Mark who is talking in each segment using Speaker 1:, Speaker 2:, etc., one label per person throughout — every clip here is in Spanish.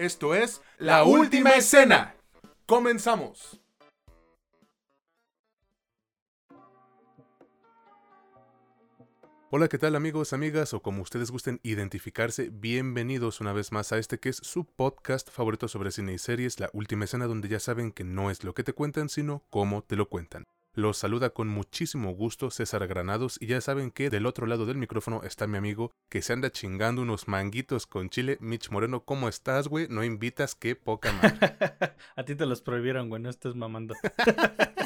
Speaker 1: Esto es La Última Escena. Comenzamos. Hola, ¿qué tal amigos, amigas o como ustedes gusten identificarse? Bienvenidos una vez más a este que es su podcast favorito sobre cine y series, La Última Escena, donde ya saben que no es lo que te cuentan, sino cómo te lo cuentan. Los saluda con muchísimo gusto César Granados y ya saben que del otro lado del micrófono está mi amigo que se anda chingando unos manguitos con chile. Mitch Moreno, ¿cómo estás, güey? No invitas, qué poca madre.
Speaker 2: A ti te los prohibieron, güey, no estés mamando.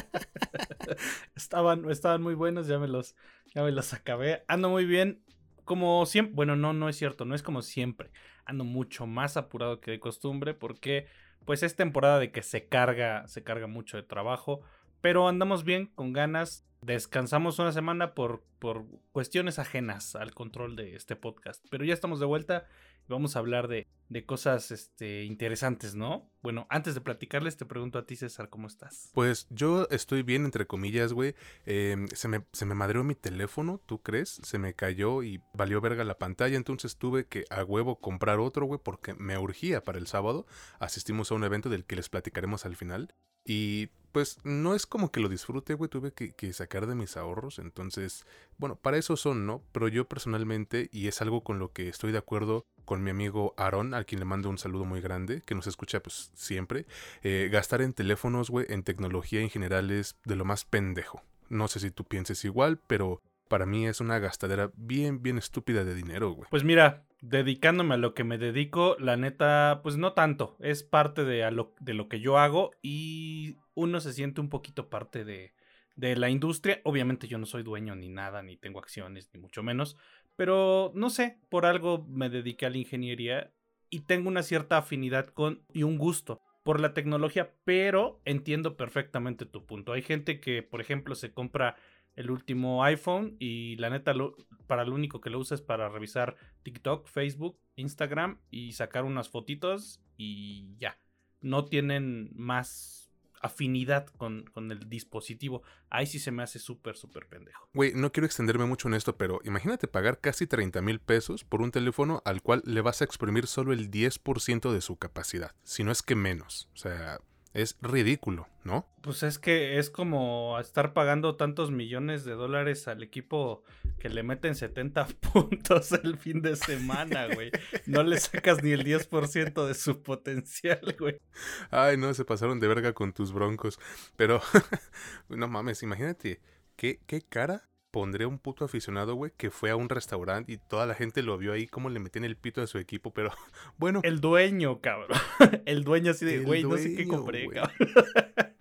Speaker 2: estaban, estaban muy buenos, ya me los, ya me los acabé. Ando muy bien, como siempre. Bueno, no, no es cierto, no es como siempre. Ando mucho más apurado que de costumbre porque pues es temporada de que se carga, se carga mucho de trabajo. Pero andamos bien, con ganas. Descansamos una semana por, por cuestiones ajenas al control de este podcast. Pero ya estamos de vuelta y vamos a hablar de, de cosas este, interesantes, ¿no? Bueno, antes de platicarles, te pregunto a ti, César, ¿cómo estás?
Speaker 1: Pues yo estoy bien, entre comillas, güey. Em, se, me, se me madreó mi teléfono, ¿tú crees? Se me cayó y valió verga la pantalla. Entonces tuve que a huevo comprar otro, güey, porque me urgía para el sábado. Asistimos a un evento del que les platicaremos al final. Y pues no es como que lo disfrute, güey, tuve que, sacar de mis ahorros, entonces, bueno, para eso son, ¿no? Pero yo personalmente, y es algo con lo que estoy de acuerdo con mi amigo Aaron, al quien le mando un saludo muy grande, que nos escucha pues siempre, eh, gastar en teléfonos, güey, en tecnología en general es de lo más pendejo. No sé si tú pienses igual, pero para mí es una gastadera bien, bien estúpida de dinero, güey.
Speaker 2: Pues mira, dedicándome a lo que me dedico, la neta, pues no tanto. Es parte de, lo, de lo que yo hago y uno se siente un poquito parte de, de la industria. Obviamente yo no soy dueño ni nada, ni tengo acciones, ni mucho menos. Pero no sé, por algo me dediqué a la ingeniería y tengo una cierta afinidad con y un gusto por la tecnología, pero entiendo perfectamente tu punto. Hay gente que, por ejemplo, se compra el último iPhone y la neta para lo único que lo usa es para revisar TikTok, Facebook, Instagram y sacar unas fotitos y ya. No tienen más afinidad con, con, el dispositivo. Ahí sí se me hace súper, súper pendejo.
Speaker 1: Güey, no quiero extenderme mucho en esto, pero imagínate pagar casi 30 mil pesos por un teléfono al cual le vas a exprimir solo el 10% de su capacidad, si no es que menos. O sea, es ridículo, ¿no?
Speaker 2: Pues es que es como estar pagando tantos millones de dólares al equipo que le meten 70 puntos el fin de semana, güey. No le sacas ni el 10% de su potencial, güey.
Speaker 1: Ay, no, se pasaron de verga con tus broncos. Pero, no mames, imagínate, ¿qué, qué cara pondría un puto aficionado, güey, que fue a un restaurante y toda la gente lo vio ahí como le metían el pito a su equipo, pero bueno.
Speaker 2: El dueño, cabrón. El dueño así de, güey, no sé qué compré, cabrón.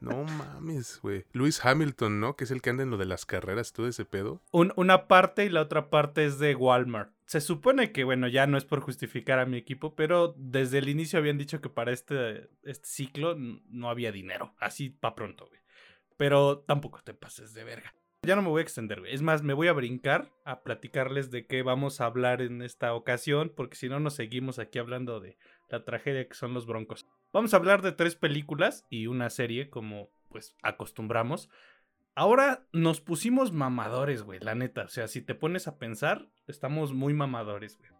Speaker 1: No mames, güey. Luis Hamilton, ¿no? Que es el que anda en lo de las carreras, todo ese pedo.
Speaker 2: una parte y la otra parte es de Walmart. Se supone que, bueno, ya no es por justificar a mi equipo, pero desde el inicio habían dicho que para este, este ciclo no había dinero. Así pa' pronto, güey. Pero tampoco te pases de verga. Ya no me voy a extender, Es más, me voy a brincar a platicarles de qué vamos a hablar en esta ocasión, porque si no nos seguimos aquí hablando de la tragedia que son los broncos. Vamos a hablar de tres películas y una serie, como pues acostumbramos. Ahora nos pusimos mamadores, güey, la neta. O sea, si te pones a pensar, estamos muy mamadores, güey.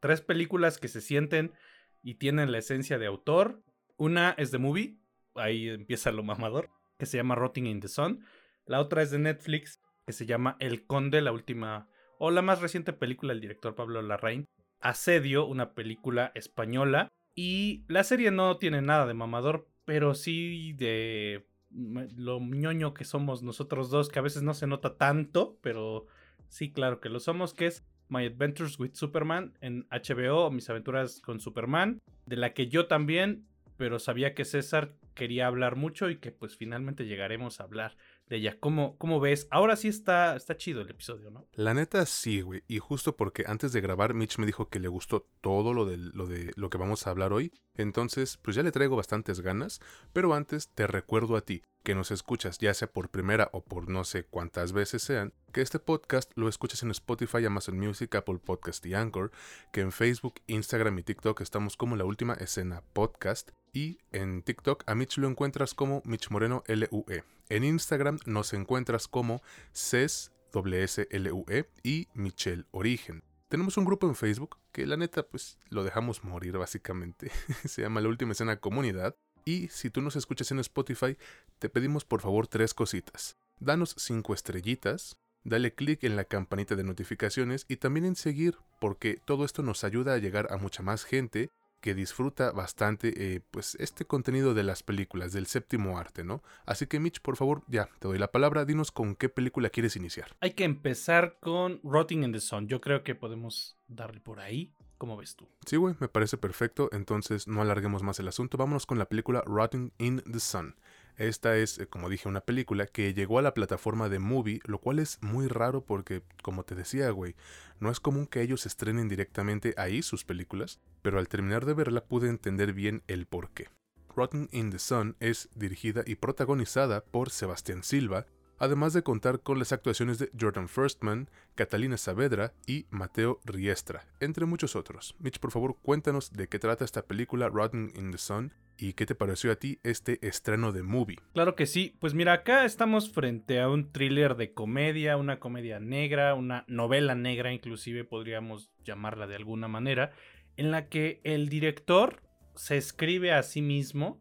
Speaker 2: Tres películas que se sienten y tienen la esencia de autor. Una es de movie, ahí empieza lo mamador, que se llama Rotting in the Sun. La otra es de Netflix, que se llama El Conde, la última o la más reciente película del director Pablo Larraín. Asedio, una película española. Y la serie no tiene nada de mamador, pero sí de lo ñoño que somos nosotros dos, que a veces no se nota tanto, pero sí, claro que lo somos, que es My Adventures with Superman en HBO, Mis aventuras con Superman, de la que yo también, pero sabía que César quería hablar mucho y que pues finalmente llegaremos a hablar de ella. ¿Cómo, cómo ves? Ahora sí está, está chido el episodio, ¿no?
Speaker 1: La neta sí, güey. Y justo porque antes de grabar, Mitch me dijo que le gustó todo lo de, lo de lo que vamos a hablar hoy. Entonces, pues ya le traigo bastantes ganas. Pero antes te recuerdo a ti, que nos escuchas, ya sea por primera o por no sé cuántas veces sean, que este podcast lo escuchas en Spotify, Amazon Music, Apple Podcast y Anchor, que en Facebook, Instagram y TikTok estamos como la última escena podcast y en TikTok a Mitch lo encuentras como Mitch Moreno LUE. En Instagram nos encuentras como CES WSLUE y Michelle Origen. Tenemos un grupo en Facebook que la neta pues lo dejamos morir básicamente. Se llama La Última Escena Comunidad. Y si tú nos escuchas en Spotify, te pedimos por favor tres cositas. Danos cinco estrellitas, dale clic en la campanita de notificaciones y también en seguir porque todo esto nos ayuda a llegar a mucha más gente que disfruta bastante eh, pues este contenido de las películas del séptimo arte, ¿no? Así que Mitch, por favor, ya te doy la palabra, dinos con qué película quieres iniciar.
Speaker 2: Hay que empezar con Rotting in the Sun. Yo creo que podemos darle por ahí. ¿Cómo ves tú?
Speaker 1: Sí, güey, me parece perfecto. Entonces no alarguemos más el asunto. Vámonos con la película Rotting in the Sun. Esta es, eh, como dije, una película que llegó a la plataforma de Movie, lo cual es muy raro porque, como te decía, güey, no es común que ellos estrenen directamente ahí sus películas, pero al terminar de verla pude entender bien el porqué. Rotten in the Sun es dirigida y protagonizada por Sebastián Silva, además de contar con las actuaciones de Jordan Firstman, Catalina Saavedra y Mateo Riestra, entre muchos otros. Mitch, por favor, cuéntanos de qué trata esta película Rotten in the Sun y qué te pareció a ti este estreno de movie.
Speaker 2: Claro que sí, pues mira, acá estamos frente a un thriller de comedia, una comedia negra, una novela negra inclusive podríamos llamarla de alguna manera, en la que el director se escribe a sí mismo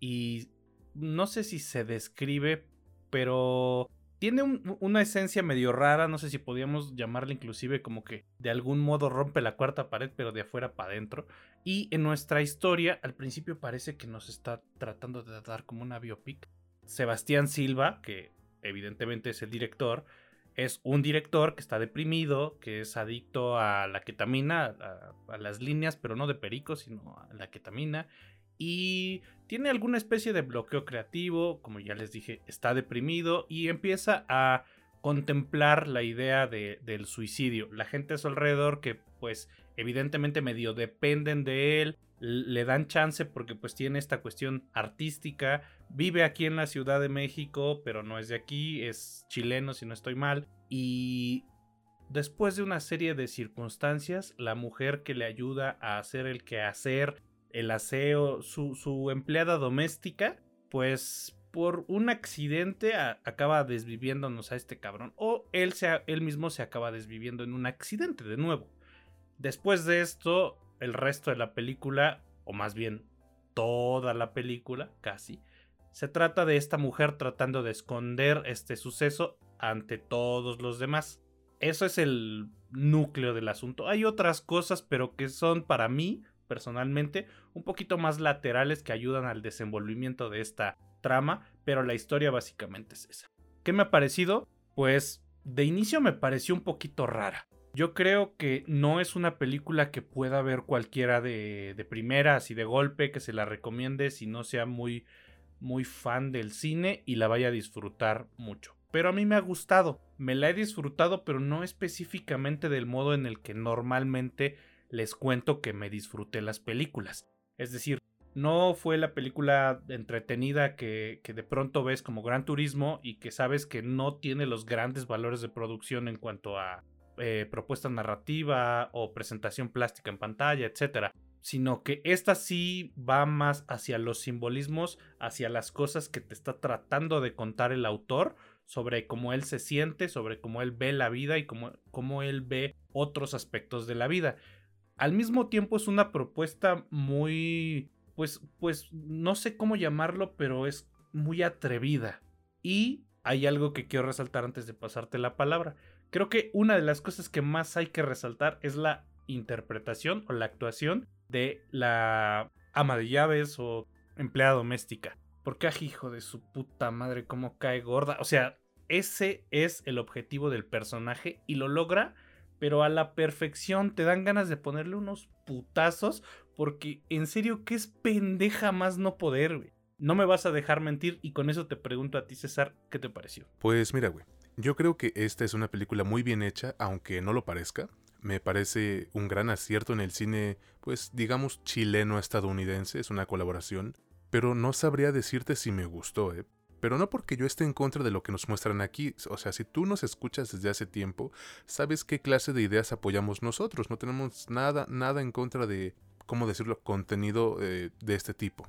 Speaker 2: y no sé si se describe pero tiene una esencia medio rara, no sé si podríamos llamarla inclusive como que de algún modo rompe la cuarta pared, pero de afuera para adentro. Y en nuestra historia, al principio parece que nos está tratando de dar como una biopic. Sebastián Silva, que evidentemente es el director, es un director que está deprimido, que es adicto a la ketamina, a, a las líneas, pero no de perico, sino a la ketamina y tiene alguna especie de bloqueo creativo, como ya les dije, está deprimido y empieza a contemplar la idea de, del suicidio. La gente a su alrededor que pues evidentemente medio dependen de él, le dan chance porque pues tiene esta cuestión artística, vive aquí en la Ciudad de México, pero no es de aquí, es chileno si no estoy mal, y después de una serie de circunstancias, la mujer que le ayuda a hacer el quehacer, el aseo, su, empleada doméstica, pues por un accidente acaba desviviéndonos a este cabrón. O él, él mismo se acaba desviviendo en un accidente de nuevo. Después de esto, el resto de la película, o más bien toda la película, casi, se trata de esta mujer tratando de esconder este suceso ante todos los demás. Eso es el núcleo del asunto. Hay otras cosas, pero que son para mí personalmente un poquito más laterales que ayudan al desenvolvimiento de esta trama, pero la historia básicamente es esa. ¿Qué me ha parecido? Pues de inicio me pareció un poquito rara. Yo creo que no es una película que pueda ver cualquiera de, de primera, así de golpe, que se la recomiende si no sea muy, muy fan del cine y la vaya a disfrutar mucho. Pero a mí me ha gustado, me la he disfrutado, pero no específicamente del modo en el que normalmente les cuento que me disfruté las películas. Es decir, no fue la película entretenida que, de pronto ves como Gran Turismo y que sabes que no tiene los grandes valores de producción en cuanto a eh, propuesta narrativa o presentación plástica en pantalla, etc. Sino que esta sí va más hacia los simbolismos, hacia las cosas que te está tratando de contar el autor sobre cómo él se siente, sobre cómo él ve la vida y cómo, cómo él ve otros aspectos de la vida al mismo tiempo es una propuesta muy, pues, pues, no sé cómo llamarlo, pero es muy atrevida. Y hay algo que quiero resaltar antes de pasarte la palabra. Creo que una de las cosas que más hay que resaltar es la interpretación o la actuación de la ama de llaves o empleada doméstica. Porque, ah, hijo de su puta madre, cómo cae gorda. O sea, ese es el objetivo del personaje y lo logra pero a la perfección te dan ganas de ponerle unos putazos porque en serio que es pendeja más no poder, güey. No me vas a dejar mentir y con eso te pregunto a ti, César, ¿qué te pareció?
Speaker 1: Pues mira, güey, yo creo que esta es una película muy bien hecha, aunque no lo parezca. Me parece un gran acierto en el cine, pues digamos chileno-estadounidense, es una colaboración, pero no sabría decirte si me gustó, ¿eh? Pero no porque yo esté en contra de lo que nos muestran aquí. O sea, si tú nos escuchas desde hace tiempo, sabes qué clase de ideas apoyamos nosotros. No tenemos nada, nada en contra de, ¿cómo decirlo?, contenido eh, de este tipo.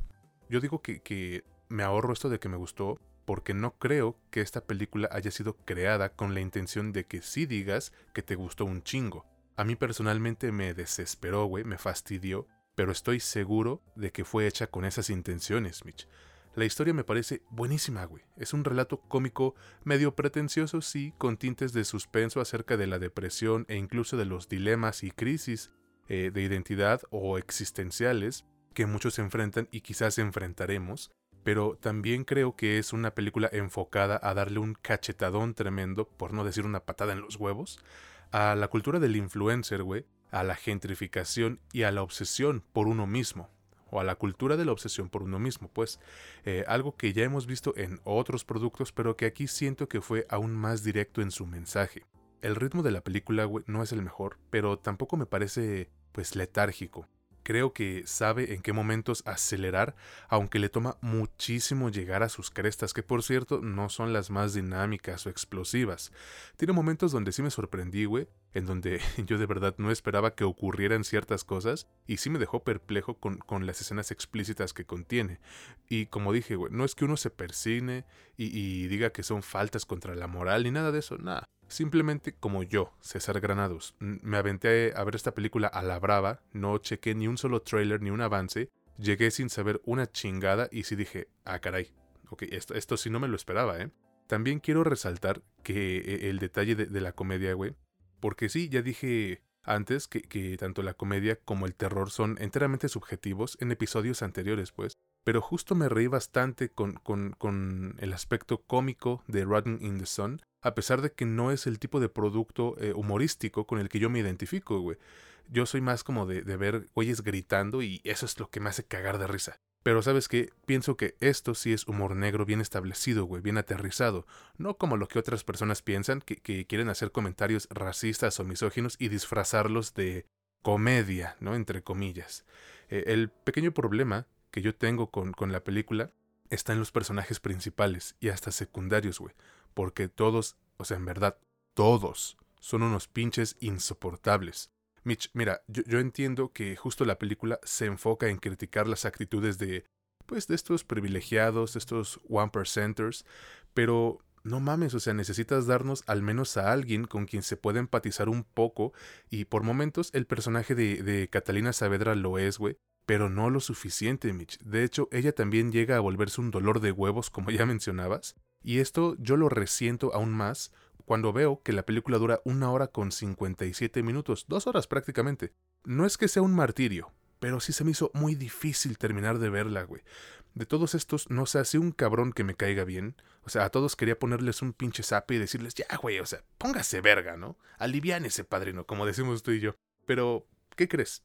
Speaker 1: Yo digo que, que me ahorro esto de que me gustó porque no creo que esta película haya sido creada con la intención de que sí digas que te gustó un chingo. a mí personalmente me desesperó, güey, me fastidió, pero estoy seguro de que fue hecha con esas intenciones, Mitch. La historia me parece buenísima, güey. Es un relato cómico medio pretencioso, sí, con tintes de suspenso acerca de la depresión e incluso de los dilemas y crisis eh, de identidad o existenciales que muchos enfrentan y quizás enfrentaremos, pero también creo que es una película enfocada a darle un cachetadón tremendo, por no decir una patada en los huevos, a la cultura del influencer, güey, a la gentrificación y a la obsesión por uno mismo, o a la cultura de la obsesión por uno mismo, pues eh, algo que ya hemos visto en otros productos, pero que aquí siento que fue aún más directo en su mensaje. El ritmo de la película, no es el mejor, pero tampoco me parece, pues, letárgico creo que sabe en qué momentos acelerar, aunque le toma muchísimo llegar a sus crestas, que por cierto no son las más dinámicas o explosivas. Tiene momentos donde sí me sorprendí, güey, en donde yo de verdad no esperaba que ocurrieran ciertas cosas y sí me dejó perplejo con, con las escenas explícitas que contiene. Y como dije, güey, no es que uno se persigne y, y diga que son faltas contra la moral ni nada de eso, nada. Simplemente como yo, César Granados, me aventé a ver esta película a la brava, no chequé ni un solo trailer ni un avance, llegué sin saber una chingada y sí dije, ah caray, ok, esto, esto sí no me lo esperaba, ¿eh? También quiero resaltar que eh, el detalle de, la comedia, güey, porque sí, ya dije antes que, que, tanto la comedia como el terror son enteramente subjetivos en episodios anteriores, pues. Pero justo me reí bastante con, con, con el aspecto cómico de Rotten in the Sun, a pesar de que no es el tipo de producto eh, humorístico con el que yo me identifico, güey. Yo soy más como de, ver güeyes gritando y eso es lo que me hace cagar de risa. Pero sabes qué, pienso que esto sí es humor negro bien establecido, güey, bien aterrizado, no como lo que otras personas piensan, que, que quieren hacer comentarios racistas o misóginos y disfrazarlos de comedia, ¿no? Entre comillas. Eh, el pequeño problema que yo tengo con la película está en los personajes principales y hasta secundarios, güey porque todos, o sea, en verdad, todos son unos pinches insoportables. Mitch, mira, yo, entiendo que justo la película se enfoca en criticar las actitudes de, pues, de estos privilegiados, de estos one percenters, pero no mames, o sea, necesitas darnos al menos a alguien con quien se pueda empatizar un poco, y por momentos el personaje de, de Catalina Saavedra lo es, güey, pero no lo suficiente, Mitch. De hecho, ella también llega a volverse un dolor de huevos, como ya mencionabas, y esto yo lo resiento aún más cuando veo que la película dura una hora con 57 minutos, dos horas prácticamente. No es que sea un martirio, pero sí se me hizo muy difícil terminar de verla, güey. De todos estos, no sé, hace un cabrón que me caiga bien. O sea, a todos quería ponerles un pinche zape y decirles, ya, güey, o sea, póngase verga, ¿no? ese padrino, como decimos tú y yo. Pero, ¿qué crees?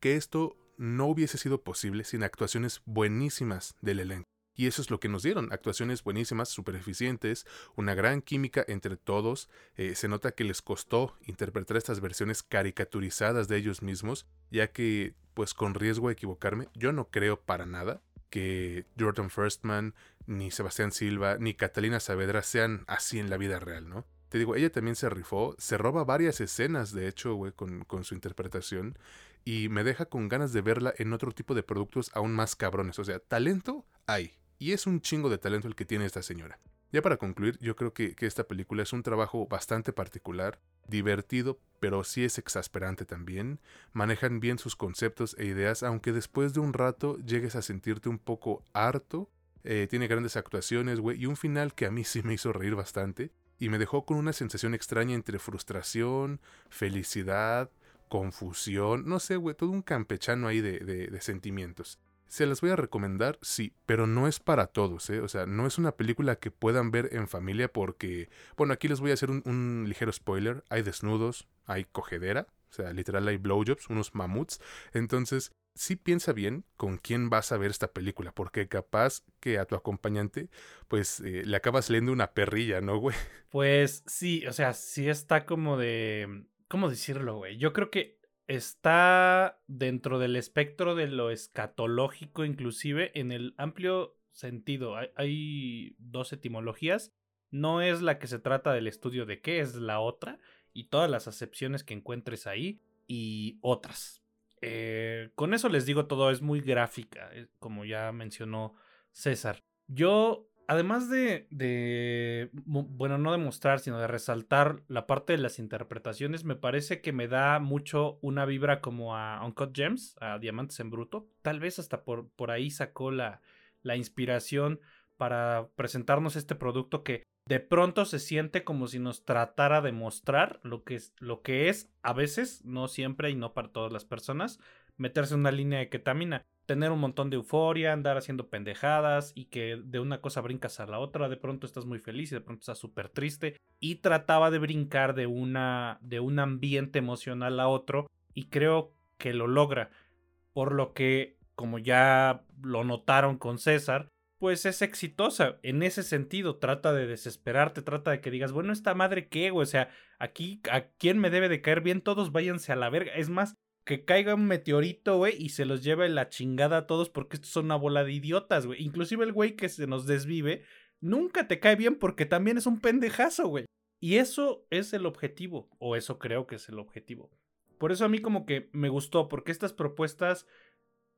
Speaker 1: Que esto no hubiese sido posible sin actuaciones buenísimas del elenco. Y eso es lo que nos dieron, actuaciones buenísimas, súper eficientes, una gran química entre todos. Eh, se nota que les costó interpretar estas versiones caricaturizadas de ellos mismos, ya que, pues con riesgo de equivocarme, yo no creo para nada que Jordan Firstman, ni Sebastián Silva, ni Catalina Saavedra sean así en la vida real, ¿no? Te digo, ella también se rifó, se roba varias escenas, de hecho, güey, con, con su interpretación, y me deja con ganas de verla en otro tipo de productos aún más cabrones. O sea, talento hay, y es un chingo de talento el que tiene esta señora. Ya para concluir, yo creo que, esta película es un trabajo bastante particular, divertido, pero sí es exasperante también. Manejan bien sus conceptos e ideas, aunque después de un rato llegues a sentirte un poco harto. Eh, tiene grandes actuaciones, güey, y un final que a mí sí me hizo reír bastante. Y me dejó con una sensación extraña entre frustración, felicidad, confusión, no sé, güey, todo un campechano ahí de, de sentimientos. Se las voy a recomendar, sí, pero no es para todos, ¿eh? O sea, no es una película que puedan ver en familia porque, bueno, aquí les voy a hacer un, ligero spoiler. Hay desnudos, hay cogedera, o sea, literal hay blowjobs, unos mamuts. Entonces, sí piensa bien con quién vas a ver esta película, porque capaz que a tu acompañante, pues eh, le acabas leyendo una perrilla, ¿no, güey?
Speaker 2: Pues sí, o sea, sí está como de... ¿Cómo decirlo, güey? Yo creo que está dentro del espectro de lo escatológico, inclusive en el amplio sentido. Hay, dos etimologías. No es la que se trata del estudio de qué, es la otra. Y todas las acepciones que encuentres ahí y otras. Eh, con eso les digo todo, es muy gráfica, eh, como ya mencionó César. Yo además de, de, bueno, no demostrar, sino de resaltar la parte de las interpretaciones, me parece que me da mucho una vibra como a Uncut Gems, a Diamantes en Bruto. Tal vez hasta por, por ahí sacó la, la inspiración para presentarnos este producto que de pronto se siente como si nos tratara de mostrar lo que es, lo que es a veces, no siempre y no para todas las personas, meterse en una línea de ketamina tener un montón de euforia, andar haciendo pendejadas y que de una cosa brincas a la otra, de pronto estás muy feliz y de pronto estás súper triste y trataba de brincar de una de un ambiente emocional a otro y creo que lo logra, por lo que como ya lo notaron con César, pues es exitosa en ese sentido, trata de desesperarte, trata de que digas, bueno, esta madre qué, o sea, aquí a quién me debe de caer bien, todos váyanse a la verga, es más, que caiga un meteorito, güey, y se los lleve la chingada a todos porque estos son una bola de idiotas, güey. Inclusive el güey que se nos desvive, nunca te cae bien porque también es un pendejazo, güey. Y eso es el objetivo, o eso creo que es el objetivo. Por eso a mí como que me gustó, porque estas propuestas,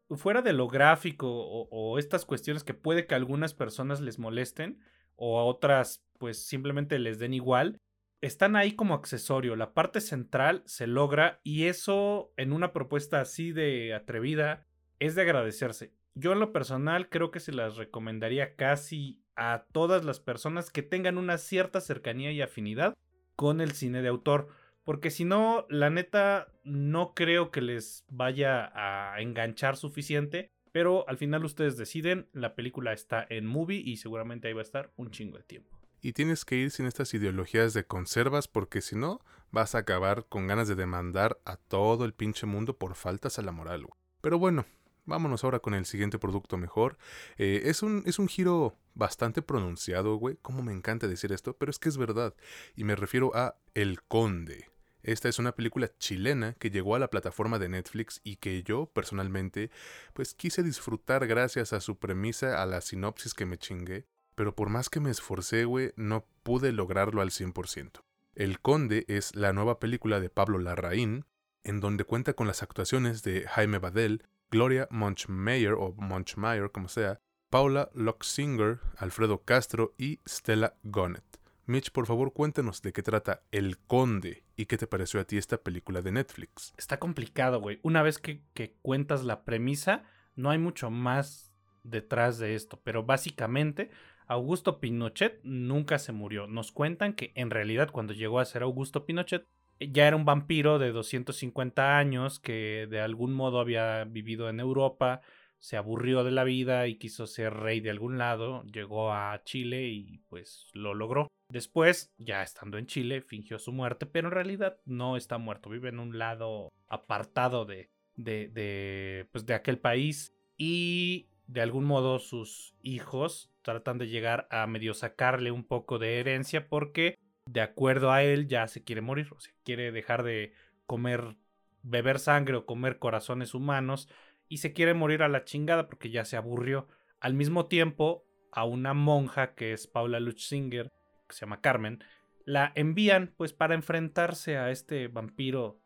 Speaker 2: fuera de lo gráfico o, o estas cuestiones que puede que a algunas personas les molesten, o a otras pues simplemente les den igual, están ahí como accesorio. La parte central se logra y eso en una propuesta así de atrevida es de agradecerse. Yo en lo personal creo que se las recomendaría casi a todas las personas que tengan una cierta cercanía y afinidad con el cine de autor. Porque si no, la neta, no creo que les vaya a enganchar suficiente. Pero al final ustedes deciden, la película está en movie y seguramente ahí va a estar un chingo de tiempo
Speaker 1: y tienes que ir sin estas ideologías de conservas porque si no vas a acabar con ganas de demandar a todo el pinche mundo por faltas a la moral. Pero bueno, vámonos ahora con el siguiente producto mejor. Eh, es, un, es un giro bastante pronunciado, güey. Como me encanta decir esto, pero es que es verdad. Y me refiero a El Conde. Esta es una película chilena que llegó a la plataforma de Netflix y que yo personalmente pues quise disfrutar gracias a su premisa, a la sinopsis que me chingué pero por más que me esforcé, güey, no pude lograrlo al 100%. El Conde es la nueva película de Pablo Larraín, en donde cuenta con las actuaciones de Jaime Badel, Gloria Munchmeyer o Munchmeyer, como sea, Paula Loxinger, Alfredo Castro y Stella Gonnet. Mitch, por favor, cuéntanos de qué trata El Conde y qué te pareció a ti esta película de Netflix.
Speaker 2: Está complicado, güey. Una vez que cuentas la premisa, no hay mucho más detrás de esto, pero básicamente Augusto Pinochet nunca se murió. Nos cuentan que en realidad cuando llegó a ser Augusto Pinochet eh, ya era un vampiro de 250 años que de algún modo había vivido en Europa, se aburrió de la vida y quiso ser rey de algún lado, llegó a Chile y pues lo logró. Después, ya estando en Chile, fingió su muerte, pero en realidad no está muerto, vive en un lado apartado de, de, de, pues de aquel país y de algún modo sus hijos tratan de llegar a medio sacarle un poco de herencia porque de acuerdo a él ya se quiere morir, o sea, quiere dejar de comer, beber sangre o comer corazones humanos y se quiere morir a la chingada porque ya se aburrió. Al mismo tiempo, a una monja que es Paula Luchsinger, que se llama Carmen, la envían pues para enfrentarse a este vampiro.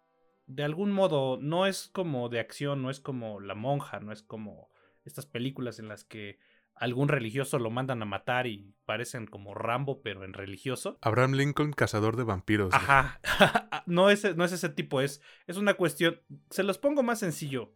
Speaker 2: De algún modo, no es como de acción, no es como la monja, no es como estas películas en las que algún religioso lo mandan a matar y parecen como Rambo, pero en religioso.
Speaker 1: Abraham Lincoln, cazador de vampiros.
Speaker 2: Ajá. no, es, no es ese tipo, es, es una cuestión. Se los pongo más sencillo.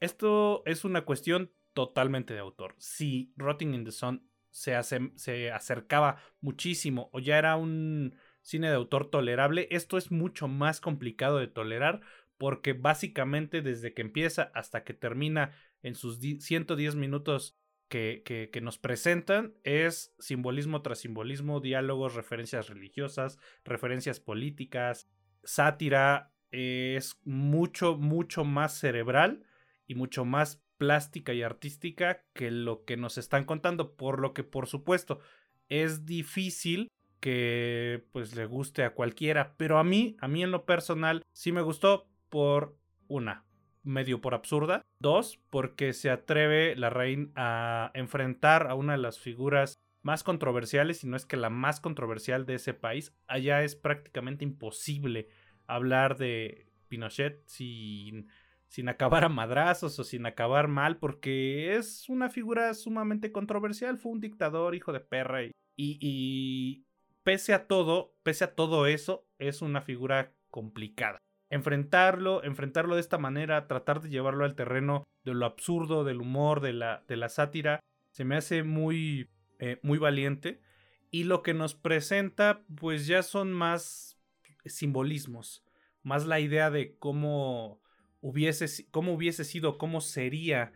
Speaker 2: Esto es una cuestión totalmente de autor. Si Rotting in the Sun se, hace, se acercaba muchísimo o ya era un cine de autor tolerable, esto es mucho más complicado de tolerar porque básicamente desde que empieza hasta que termina en sus 110 minutos que, nos presentan es simbolismo tras simbolismo, diálogos, referencias religiosas, referencias políticas, sátira, es mucho, mucho más cerebral y mucho más plástica y artística que lo que nos están contando, por lo que por supuesto es difícil que pues le guste a cualquiera, pero a mí, a mí en lo personal sí me gustó por una, medio por absurda. Dos, porque se atreve la reina a enfrentar a una de las figuras más controversiales, y no es que la más controversial de ese país. Allá es prácticamente imposible hablar de Pinochet sin, sin acabar a madrazos o sin acabar mal, porque es una figura sumamente controversial. Fue un dictador, hijo de perra. Y, y, pese a todo, pese a todo eso, es una figura complicada. Enfrentarlo, enfrentarlo de esta manera, tratar de llevarlo al terreno de lo absurdo, del humor, de la, de la sátira, se me hace muy, eh, muy valiente. Y lo que nos presenta, pues ya son más simbolismos, más la idea de cómo hubiese, cómo hubiese sido, cómo sería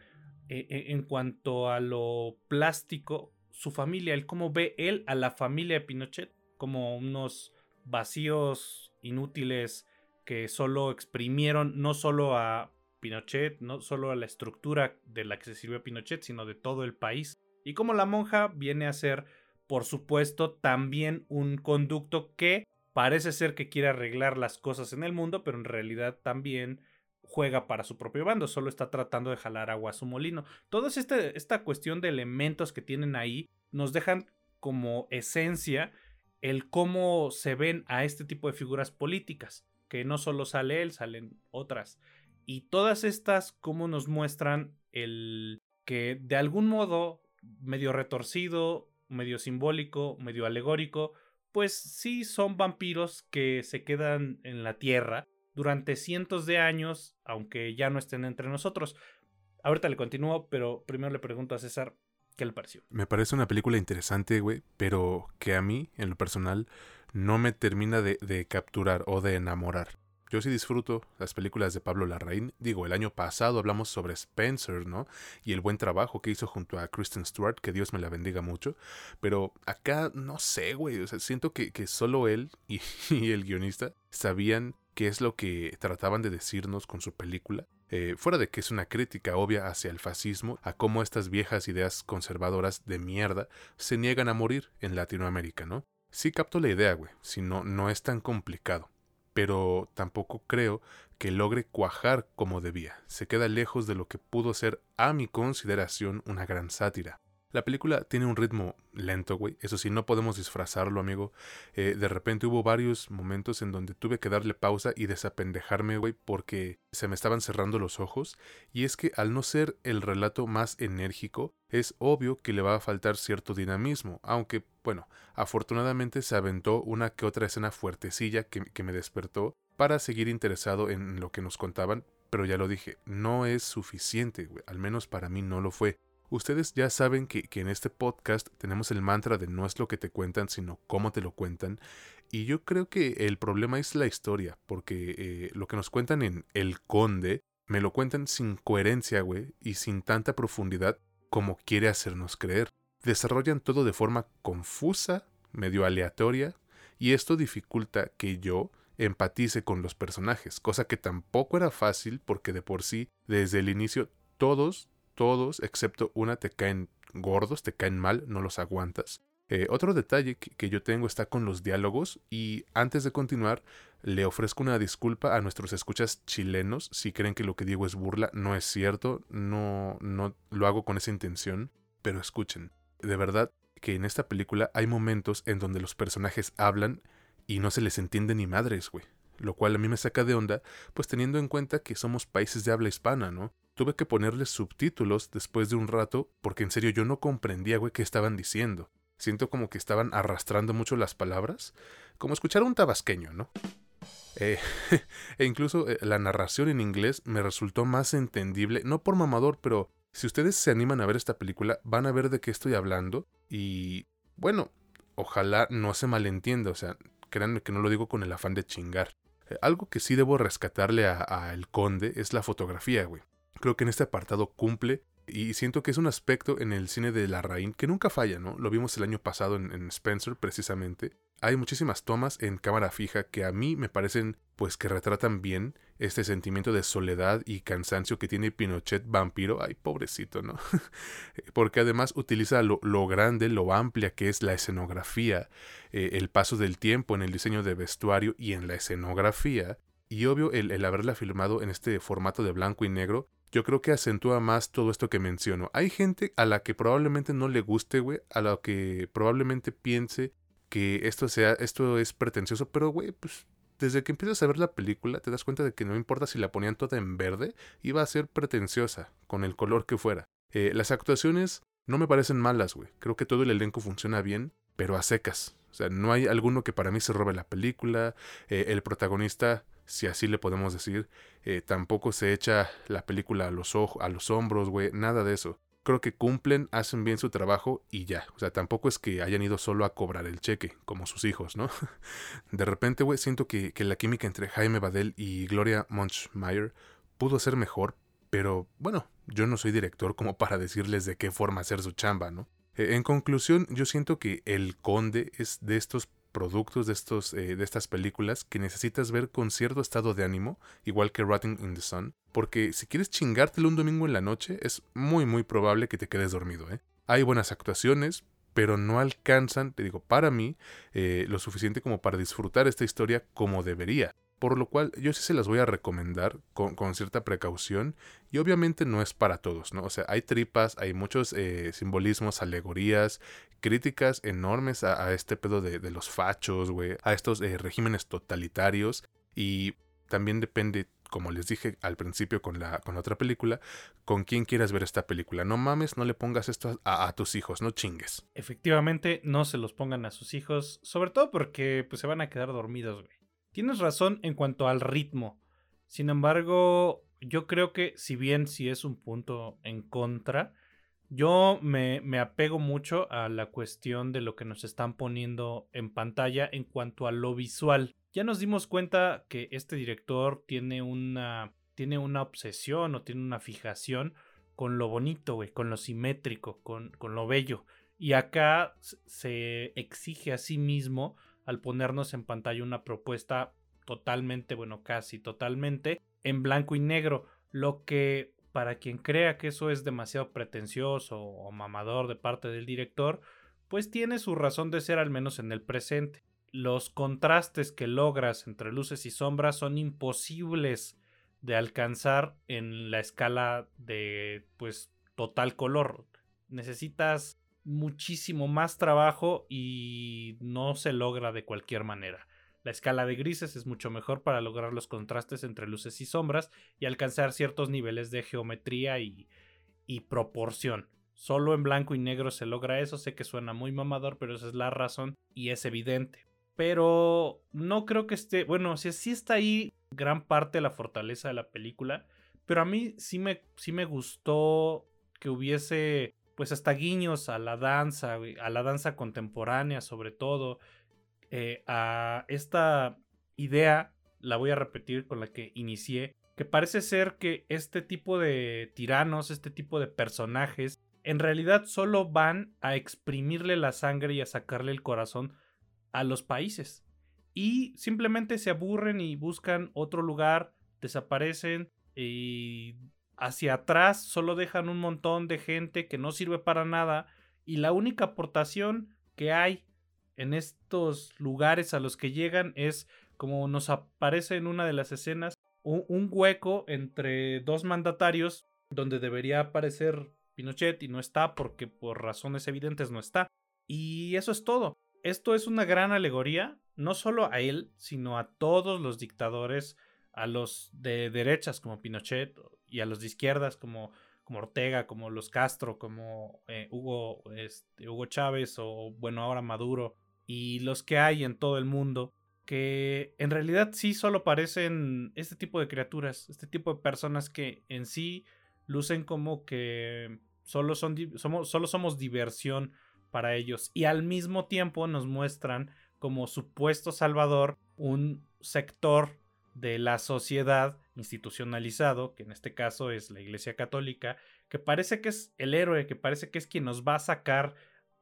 Speaker 2: eh, eh, en cuanto a lo plástico su familia, el cómo ve él a la familia de Pinochet como unos vacíos inútiles que solo exprimieron no solo a Pinochet, no solo a la estructura de la que se sirvió Pinochet, sino de todo el país. Y como la monja viene a ser, por supuesto, también un conducto que parece ser que quiere arreglar las cosas en el mundo, pero en realidad también juega para su propio bando, solo está tratando de jalar agua a su molino. Toda este, esta cuestión de elementos que tienen ahí nos dejan como esencia el cómo se ven a este tipo de figuras políticas, que no solo sale él, salen otras. Y todas estas, cómo nos muestran el que de algún modo, medio retorcido, medio simbólico, medio alegórico, pues sí son vampiros que se quedan en la tierra durante cientos de años, aunque ya no estén entre nosotros. Ahorita le continúo, pero primero le pregunto a César qué le pareció.
Speaker 1: Me parece una película interesante, güey, pero que a mí, en lo personal, no me termina de, capturar o de enamorar. Yo sí disfruto las películas de Pablo Larraín. Digo, el año pasado hablamos sobre Spencer, ¿no? Y el buen trabajo que hizo junto a Kristen Stewart, que Dios me la bendiga mucho. Pero acá, no sé, güey. O sea, siento que, que solo él y, el guionista sabían qué es lo que trataban de decirnos con su película. Eh, fuera de que es una crítica obvia hacia el fascismo, a cómo estas viejas ideas conservadoras de mierda se niegan a morir en Latinoamérica, ¿no? Sí capto la idea, güey, si no, no es tan complicado pero tampoco creo que logre cuajar como debía. Se queda lejos de lo que pudo ser, a mi consideración, una gran sátira. La película tiene un ritmo lento, güey. Eso sí, no podemos disfrazarlo, amigo. Eh, de repente hubo varios momentos en donde tuve que darle pausa y desapendejarme, güey, porque se me estaban cerrando los ojos. Y es que al no ser el relato más enérgico, es obvio que le va a faltar cierto dinamismo. Aunque, bueno, afortunadamente se aventó una que otra escena fuertecilla que, que me despertó para seguir interesado en lo que nos contaban. Pero ya lo dije, no es suficiente, güey. Al menos para mí no lo fue. Ustedes ya saben que, en este podcast tenemos el mantra de no es lo que te cuentan, sino cómo te lo cuentan. Y yo creo que el problema es la historia, porque eh, lo que nos cuentan en El Conde, me lo cuentan sin coherencia, güey, y sin tanta profundidad como quiere hacernos creer. Desarrollan todo de forma confusa, medio aleatoria, y esto dificulta que yo empatice con los personajes, cosa que tampoco era fácil porque de por sí, desde el inicio, todos todos, excepto una, te caen gordos, te caen mal, no los aguantas. Eh, otro detalle que, yo tengo está con los diálogos y antes de continuar le ofrezco una disculpa a nuestros escuchas chilenos si creen que lo que digo es burla, no es cierto, no, no lo hago con esa intención, pero escuchen, de verdad que en esta película hay momentos en donde los personajes hablan y no se les entiende ni madres, güey. Lo cual a mí me saca de onda, pues teniendo en cuenta que somos países de habla hispana, ¿no? Tuve que ponerles subtítulos después de un rato porque en serio yo no comprendía, güey, qué estaban diciendo. Siento como que estaban arrastrando mucho las palabras, como escuchar a un tabasqueño, ¿no? Eh, e incluso eh, la narración en inglés me resultó más entendible, no por mamador, pero si ustedes se animan a ver esta película, van a ver de qué estoy hablando y, bueno, ojalá no se malentienda, o sea, créanme que no lo digo con el afán de chingar. Eh, algo que sí debo rescatarle a, a El Conde es la fotografía, güey. Creo que en este apartado cumple y siento que es un aspecto en el cine de Larraín que nunca falla, ¿no? Lo vimos el año pasado en, Spencer precisamente. Hay muchísimas tomas en cámara fija que a mí me parecen pues que retratan bien este sentimiento de soledad y cansancio que tiene Pinochet vampiro. Ay, pobrecito, ¿no? Porque además utiliza lo, grande, lo amplia que es la escenografía, eh, el paso del tiempo en el diseño de vestuario y en la escenografía. Y obvio, el, el haberla filmado en este formato de blanco y negro yo creo que acentúa más todo esto que menciono. Hay gente a la que probablemente no le guste, güey, a la que probablemente piense que esto sea, esto es pretencioso, pero güey, pues desde que empiezas a ver la película te das cuenta de que no importa si la ponían toda en verde, iba a ser pretenciosa, con el color que fuera. Eh, las actuaciones no me parecen malas, güey. Creo que todo el elenco funciona bien, pero a secas. O sea, no hay alguno que para mí se robe la película. Eh, el protagonista, si así le podemos decir, eh, tampoco se echa la película a los, ojos, a los hombros, güey. Nada de eso. Creo que cumplen, hacen bien su trabajo y ya. O sea, tampoco es que hayan ido solo a cobrar el cheque, como sus hijos, ¿no? De repente, güey, siento que, que la química entre Jaime Badel y Gloria Munchmeyer pudo ser mejor, pero bueno, yo no soy director como para decirles de qué forma hacer su chamba, ¿no? Eh, en conclusión, yo siento que El Conde es de estos productos de, estos, eh, de estas películas que necesitas ver con cierto estado de ánimo, igual que Rotting in the Sun, porque si quieres chingártelo un domingo en la noche, es muy muy probable que te quedes dormido. ¿eh? Hay buenas actuaciones, pero no alcanzan, te digo, para mí, eh, lo suficiente como para disfrutar esta historia como debería por lo cual yo sí se las voy a recomendar con, cierta precaución y obviamente no es para todos, ¿no? O sea, hay tripas, hay muchos simbolismos, alegorías, críticas enormes a, este pedo de, los fachos, güey, a estos eh, regímenes totalitarios y también depende como les dije al principio con la, con otra película, con quién quieras ver esta película. No mames, no le pongas esto a, a, tus hijos, no chingues.
Speaker 2: Efectivamente, no se los pongan a sus hijos, sobre todo porque pues, se van a quedar dormidos, güey. Tienes razón en cuanto al ritmo. Sin embargo, yo creo que si bien si es un punto en contra, yo me, me, apego mucho a la cuestión de lo que nos están poniendo en pantalla en cuanto a lo visual. Ya nos dimos cuenta que este director tiene una, tiene una obsesión o tiene una fijación con lo bonito, güey, con lo simétrico, con, con lo bello. Y acá se exige a sí mismo al ponernos en pantalla una propuesta totalmente, bueno, casi totalmente en blanco y negro, lo que para quien crea que eso es demasiado pretencioso o mamador de parte del director, pues tiene su razón de ser al menos en el presente. Los contrastes que logras entre luces y sombras son imposibles de alcanzar en la escala de pues total color. Necesitas muchísimo más trabajo y no se logra de cualquier manera. La escala de grises es mucho mejor para lograr los contrastes entre luces y sombras y alcanzar ciertos niveles de geometría y, y proporción. Solo en blanco y negro se logra eso, sé que suena muy mamador, pero esa es la razón y es evidente. Pero no creo que esté, bueno, si sí está ahí gran parte de la fortaleza de la película, pero a mí sí me, sí me gustó que hubiese pues hasta guiños a la danza, a la danza contemporánea sobre todo, eh, a esta idea, la voy a repetir con la que inicié, que parece ser que este tipo de tiranos, este tipo de personajes, en realidad solo van a exprimirle la sangre y a sacarle el corazón a los países. Y simplemente se aburren y buscan otro lugar, desaparecen y hacia atrás solo dejan un montón de gente que no sirve para nada y la única aportación que hay en estos lugares a los que llegan es como nos aparece en una de las escenas un, hueco entre dos mandatarios donde debería aparecer Pinochet y no está porque por razones evidentes no está. Y eso es todo. Esto es una gran alegoría, no solo a él, sino a todos los dictadores, a los de derechas como Pinochet y a los de izquierdas como, como Ortega, como los Castro, como eh, Hugo, este, Hugo Chávez o bueno, ahora Maduro y los que hay en todo el mundo que en realidad sí solo parecen este tipo de criaturas, este tipo de personas que en sí lucen como que solo, son, solo somos diversión para ellos y al mismo tiempo nos muestran como supuesto salvador un sector de la sociedad institucionalizado, que en este caso es la Iglesia Católica, que parece que es el héroe, que parece que es quien nos va a sacar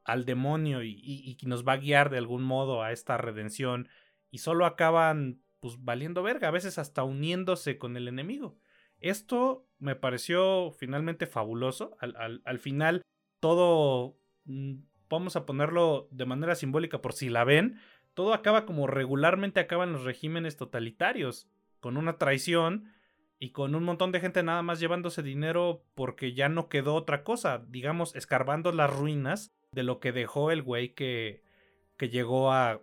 Speaker 2: al demonio y, y, nos va a guiar de algún modo a esta redención, y solo acaban pues valiendo verga, a veces hasta uniéndose con el enemigo. Esto me pareció finalmente fabuloso. Al, al final, todo, mm, vamos a ponerlo de manera simbólica por si la ven, todo acaba como regularmente acaban los regímenes totalitarios, con una traición y con un montón de gente nada más llevándose dinero porque ya no quedó otra cosa, digamos, escarbando las ruinas de lo que dejó el güey que, que llegó a,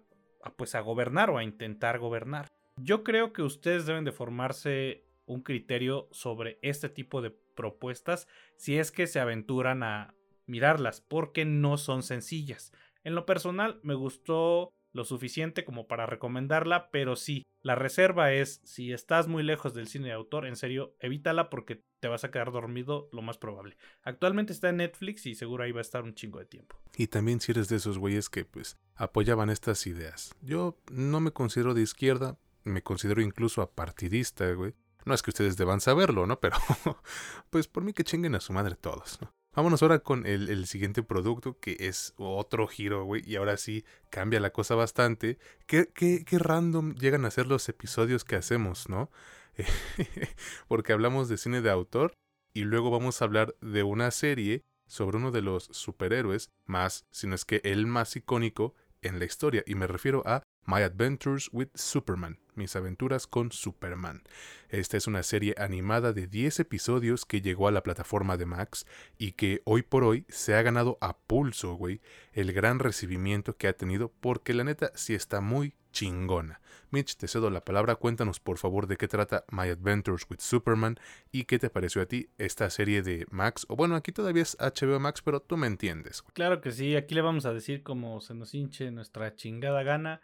Speaker 2: pues a gobernar o a intentar gobernar. Yo creo que ustedes deben de formarse un criterio sobre este tipo de propuestas si es que se aventuran a mirarlas, porque no son sencillas. En lo personal me gustó lo suficiente como para recomendarla, pero sí, la reserva es si estás muy lejos del cine de autor, en serio, evítala porque te vas a quedar dormido lo más probable. Actualmente está en Netflix y seguro ahí va a estar un chingo de tiempo.
Speaker 1: Y también si eres de esos güeyes que pues apoyaban estas ideas. Yo no me considero de izquierda, me considero incluso apartidista, güey. No es que ustedes deban saberlo, ¿no? Pero pues por mí que chinguen a su madre todos, ¿no? Vámonos ahora con el, siguiente producto, que es otro giro, güey. Y ahora sí cambia la cosa bastante. ¿Qué, qué, qué random llegan a ser los episodios que hacemos, no? Porque hablamos de cine de autor y luego vamos a hablar de una serie sobre uno de los superhéroes más, si no es que el más icónico en la historia. Y me refiero a My Adventures with Superman, mis aventuras con Superman. Esta es una serie animada de 10 episodios que llegó a la plataforma de Max y que hoy por hoy se ha ganado a pulso, güey, el gran recibimiento que ha tenido porque la neta sí está muy chingona. Mitch, te cedo la palabra, cuéntanos por favor de qué trata My Adventures with Superman y qué te pareció a ti esta serie de Max, o bueno, aquí todavía es HBO Max, pero tú me entiendes.
Speaker 2: Claro que sí, aquí le vamos a decir como se nos hinche nuestra chingada gana.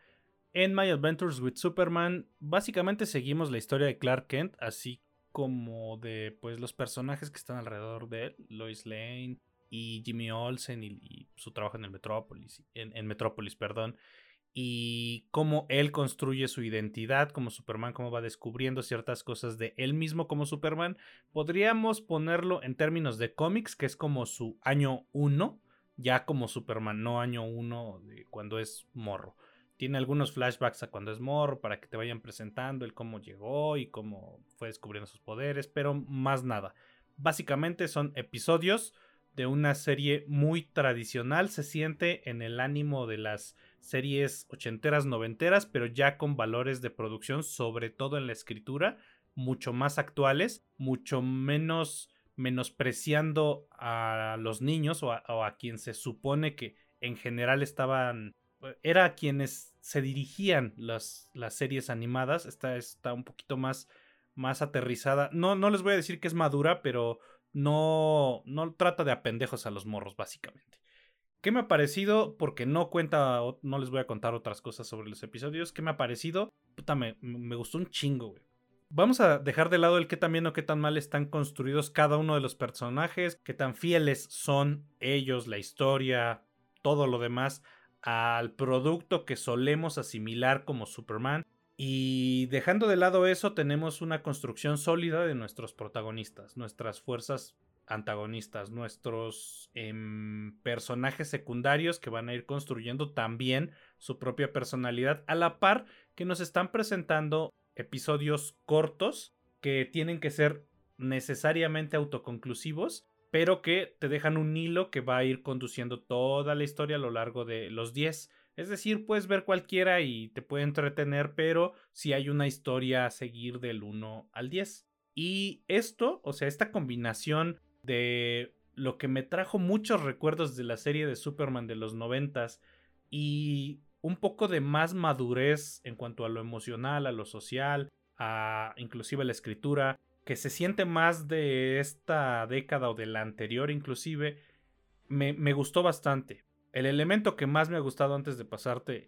Speaker 2: En My Adventures with Superman, básicamente seguimos la historia de Clark Kent, así como de pues los personajes que están alrededor de él, Lois Lane y Jimmy Olsen y, su trabajo en el Metrópolis, en, Metrópolis, perdón, y cómo él construye su identidad como Superman, cómo va descubriendo ciertas cosas de él mismo como Superman. Podríamos ponerlo en términos de cómics, que es como su año 1, ya como Superman, no año 1 de cuando es morro tiene algunos flashbacks a cuando es morro para que te vayan presentando el cómo llegó y cómo fue descubriendo sus poderes, pero más nada. Básicamente son episodios de una serie muy tradicional, se siente en el ánimo de las series ochenteras, noventeras, pero ya con valores de producción, sobre todo en la escritura, mucho más actuales, mucho menos menospreciando a los niños o a, o a quien se supone que en general estaban era quienes se dirigían las, las series animadas. Esta está un poquito más, más aterrizada. No, no les voy a decir que es madura, pero no, no trata de apendejos a los morros, básicamente. ¿Qué me ha parecido? Porque no cuenta, no les voy a contar otras cosas sobre los episodios. ¿Qué me ha parecido? Puta, me, me gustó un chingo, güey. Vamos a dejar de lado el qué tan bien o qué tan mal están construidos cada uno de los personajes, qué tan fieles son ellos, la historia, todo lo demás al producto que solemos asimilar como Superman. Y dejando de lado eso, tenemos una construcción sólida de nuestros protagonistas, nuestras fuerzas antagonistas, nuestros em, personajes secundarios que van a ir construyendo también su propia personalidad, a la par que nos están presentando episodios cortos que tienen que ser necesariamente autoconclusivos pero que te dejan un hilo que va a ir conduciendo toda la historia a lo largo de los 10. Es decir, puedes ver cualquiera y te puede entretener, pero si hay una historia a seguir del 1 al 10. Y esto, o sea, esta combinación de lo que me trajo muchos recuerdos de la serie de Superman de los 90 y un poco de más madurez en cuanto a lo emocional, a lo social, a inclusive la escritura, que se siente más de esta década o de la anterior inclusive, me, me gustó bastante. El elemento que más me ha gustado antes de pasarte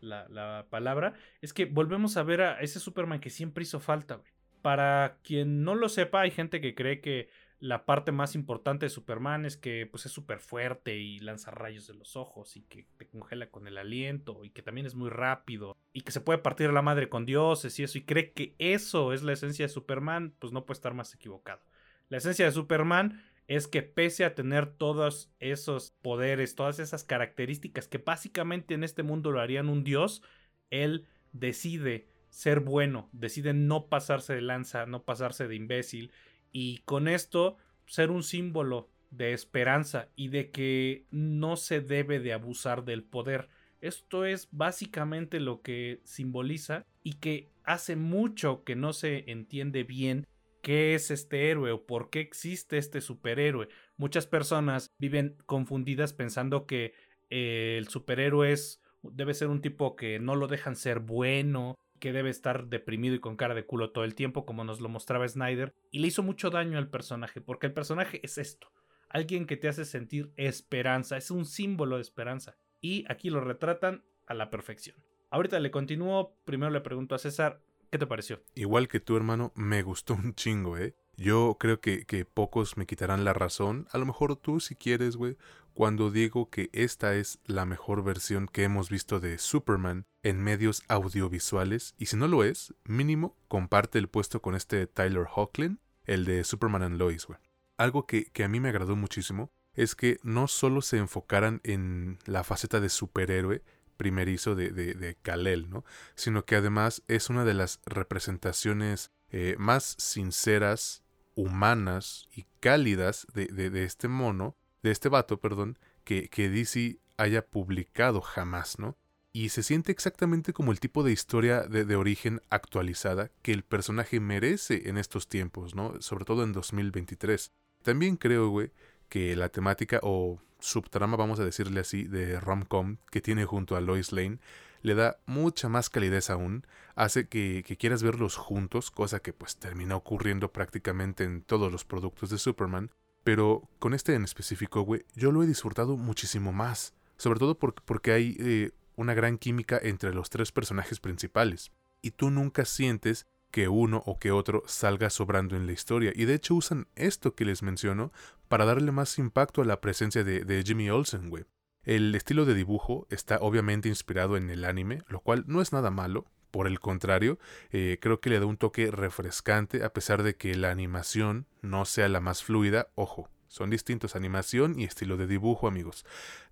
Speaker 2: la, la, palabra es que volvemos a ver a ese Superman que siempre hizo falta. Para quien no lo sepa, hay gente que cree que la parte más importante de Superman es que pues, es súper fuerte y lanza rayos de los ojos y que te congela con el aliento y que también es muy rápido y que se puede partir la madre con dioses y eso y cree que eso es la esencia de Superman, pues no puede estar más equivocado. La esencia de Superman es que pese a tener todos esos poderes, todas esas características que básicamente en este mundo lo harían un dios, él decide ser bueno, decide no pasarse de lanza, no pasarse de imbécil y con esto ser un símbolo de esperanza y de que no se debe de abusar del poder. Esto es básicamente lo que simboliza y que hace mucho que no se entiende bien qué es este héroe o por qué existe este superhéroe. Muchas personas viven confundidas pensando que el superhéroe es, debe ser un tipo que no lo dejan ser bueno que debe estar deprimido y con cara de culo todo el tiempo, como nos lo mostraba Snyder, y le hizo mucho daño al personaje, porque el personaje es esto, alguien que te hace sentir esperanza, es un símbolo de esperanza, y aquí lo retratan a la perfección. Ahorita le continúo, primero le pregunto a César, ¿qué te pareció?
Speaker 1: Igual que tú, hermano, me gustó un chingo, ¿eh? Yo creo que, pocos me quitarán la razón, a lo mejor tú si quieres, güey, cuando digo que esta es la mejor versión que hemos visto de Superman en medios audiovisuales, y si no lo es, mínimo comparte el puesto con este Tyler Hoechlin, el de Superman and Lois, güey. Algo que, a mí me agradó muchísimo es que no solo se enfocaran en la faceta de superhéroe primerizo de, de, de Kal-El, ¿no? sino que además es una de las representaciones eh, más sinceras, humanas y cálidas de, de, este mono, de este vato, perdón, que, que DC haya publicado jamás, ¿no? Y se siente exactamente como el tipo de historia de, de, origen actualizada que el personaje merece en estos tiempos, ¿no? Sobre todo en 2023. También creo, güey, que la temática o subtrama, vamos a decirle así, de rom-com que tiene junto a Lois Lane le da mucha más calidez aún, hace que, quieras verlos juntos, cosa que pues termina ocurriendo prácticamente en todos los productos de Superman, pero con este en específico, güey, yo lo he disfrutado muchísimo más, sobre todo porque, porque hay eh, una gran química entre los tres personajes principales, y tú nunca sientes que uno o que otro salga sobrando en la historia. Y de hecho usan esto que les menciono para darle más impacto a la presencia de, de Jimmy Olsen, güey. El estilo de dibujo está obviamente inspirado en el anime, lo cual no es nada malo. Por el contrario, eh, creo que le da un toque refrescante a pesar de que la animación no sea la más fluida. Ojo, son distintos animación y estilo de dibujo, amigos.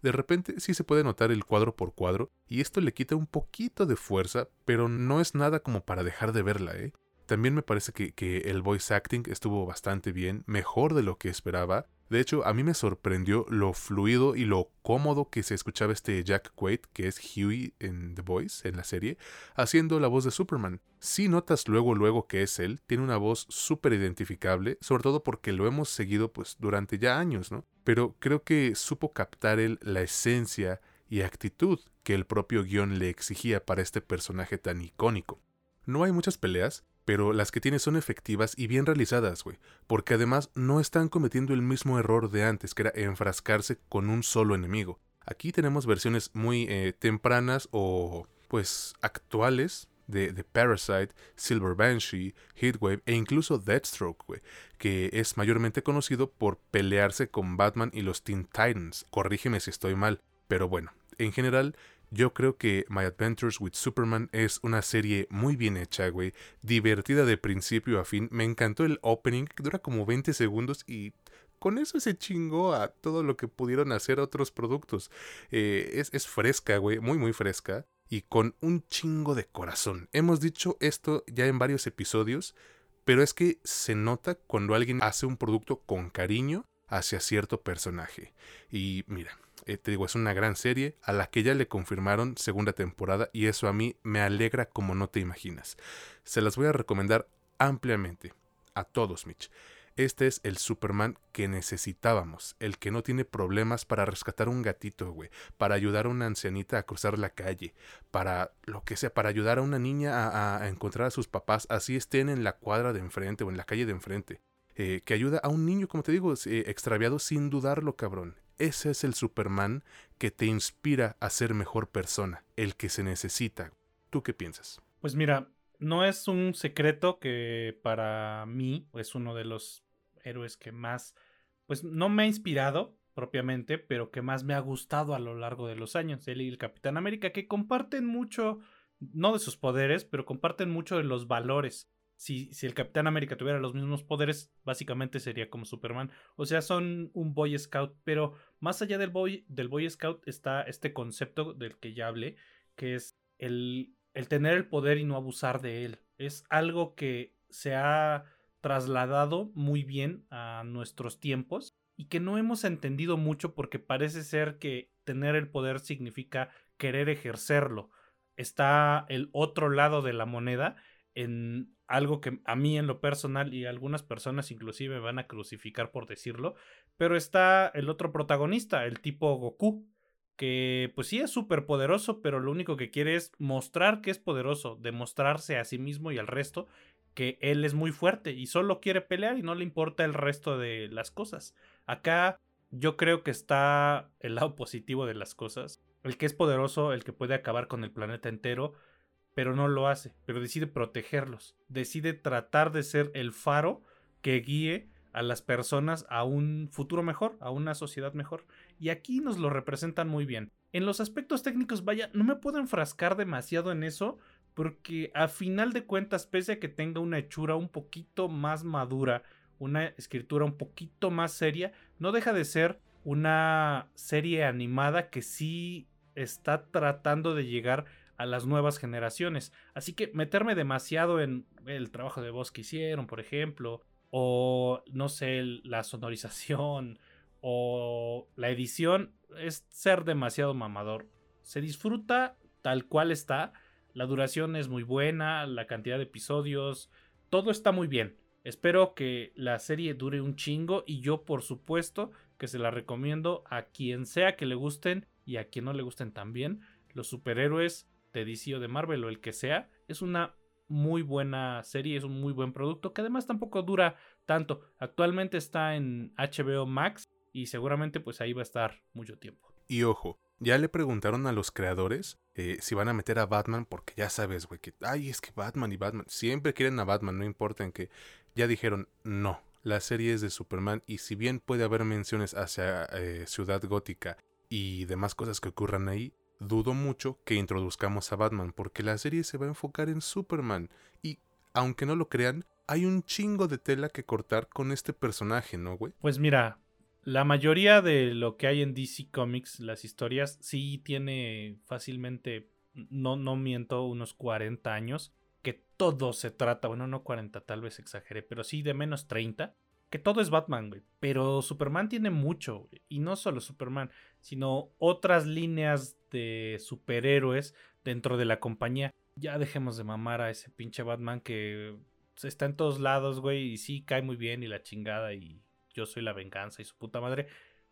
Speaker 1: De repente sí se puede notar el cuadro por cuadro, y esto le quita un poquito de fuerza, pero no es nada como para dejar de verla, ¿eh? También me parece que, que el voice acting estuvo bastante bien, mejor de lo que esperaba. De hecho, a mí me sorprendió lo fluido y lo cómodo que se escuchaba este Jack Quaid, que es Huey en The Voice, en la serie, haciendo la voz de Superman. Si notas luego, luego que es él, tiene una voz súper identificable, sobre todo porque lo hemos seguido pues durante ya años, ¿no? Pero creo que supo captar él la esencia y actitud que el propio guion le exigía para este personaje tan icónico. No hay muchas peleas, pero las que tiene son efectivas y bien realizadas, güey, porque además no están cometiendo el mismo error de antes, que era enfrascarse con un solo enemigo. Aquí tenemos versiones muy eh, tempranas o pues actuales de, de, Parasite, Silver Banshee, Heatwave e incluso Deathstroke, güey, que es mayormente conocido por pelearse con Batman y los Teen Titans. Corrígeme si estoy mal, pero bueno, en general yo creo que My Adventures with Superman es una serie muy bien hecha, güey. Divertida de principio a fin. Me encantó el opening, que dura como 20 segundos y con eso se chingó a todo lo que pudieron hacer otros productos. Eh, es, es fresca, güey, muy, muy fresca. Y con un chingo de corazón. Hemos dicho esto ya en varios episodios, pero es que se nota cuando alguien hace un producto con cariño hacia cierto personaje. Y mira, eh, te digo, es una gran serie a la que ya le confirmaron segunda temporada y eso a mí me alegra como no te imaginas. Se las voy a recomendar ampliamente a todos, Mitch. Este es el Superman que necesitábamos, el que no tiene problemas para rescatar un gatito, güey, para ayudar a una ancianita a cruzar la calle, para lo que sea, para ayudar a una niña a, encontrar a sus papás, así estén en la cuadra de enfrente o en la calle de enfrente. Eh, que ayuda a un niño, como te digo, eh, extraviado sin dudarlo, cabrón. Ese es el Superman que te inspira a ser mejor persona, el que se necesita. ¿Tú qué piensas?
Speaker 2: Pues mira, no es un secreto que para mí es uno de los héroes que más, pues no me ha inspirado propiamente, pero que más me ha gustado a lo largo de los años. Él y el Capitán América, que comparten mucho, no de sus poderes, pero comparten mucho de los valores si, si, el Capitán América tuviera los mismos poderes, básicamente sería como Superman. O sea, son un Boy Scout, pero más allá del Boy, del Boy Scout está este concepto del que ya hablé, que es el, el tener el poder y no abusar de él. Es algo que se ha trasladado muy bien a nuestros tiempos y que no hemos entendido mucho porque parece ser que tener el poder significa querer ejercerlo. Está el otro lado de la moneda en algo que a mí en lo personal y algunas personas inclusive van a crucificar por decirlo, pero está el otro protagonista, el tipo Goku, que pues sí es súper poderoso, pero lo único que quiere es mostrar que es poderoso, demostrarse a sí mismo y al resto que él es muy fuerte y solo quiere pelear y no le importa el resto de las cosas. Acá yo creo que está el lado positivo de las cosas. El que es poderoso, el que puede acabar con el planeta entero, pero no lo hace, pero decide protegerlos, decide tratar de ser el faro que guíe a las personas a un futuro mejor, a una sociedad mejor. Y aquí nos lo representan muy bien. En los aspectos técnicos, vaya, no me puedo enfrascar demasiado en eso, porque a final de cuentas, pese a que tenga una hechura un poquito más madura, una escritura un poquito más seria, no deja de ser una serie animada que sí está tratando de llegar a las nuevas generaciones. Así que meterme demasiado en el trabajo de voz que hicieron, por ejemplo, o no sé, la sonorización o la edición es ser demasiado mamador. Se disfruta tal cual está, la duración es muy buena, la cantidad de episodios, todo está muy bien. Espero que la serie dure un chingo y yo por supuesto que se la recomiendo a quien sea que le gusten y a quien no le gusten también. Los superhéroes de de Marvel o el que sea, es una muy buena serie, es un muy buen producto que además tampoco dura tanto. Actualmente está en HBO Max y seguramente pues ahí va a estar mucho tiempo.
Speaker 1: Y ojo, ya le preguntaron a los creadores eh, si van a meter a Batman porque ya sabes, güey, que, ay, es que Batman y Batman, siempre quieren a Batman, no importa en qué. Ya dijeron, no, la serie es de Superman y si bien puede haber menciones hacia eh, Ciudad Gótica y demás cosas que ocurran ahí, dudo mucho que introduzcamos a Batman porque la serie se va a enfocar en Superman y, aunque no lo crean, hay un chingo de tela que cortar con este personaje, ¿no, güey?
Speaker 2: Pues mira, la mayoría de lo que hay en DC Comics, las historias, sí tiene fácilmente, no, no miento, unos 40 años, que todo se trata, bueno, no 40, tal vez exageré, pero sí de menos 30 que todo es Batman, güey. Pero Superman tiene mucho, Y no solo Superman, sino otras líneas de superhéroes dentro de la compañía. Ya dejemos de mamar a ese pinche Batman que está en todos lados, güey. Y sí, cae muy bien y la chingada. Y yo soy la venganza y su puta madre.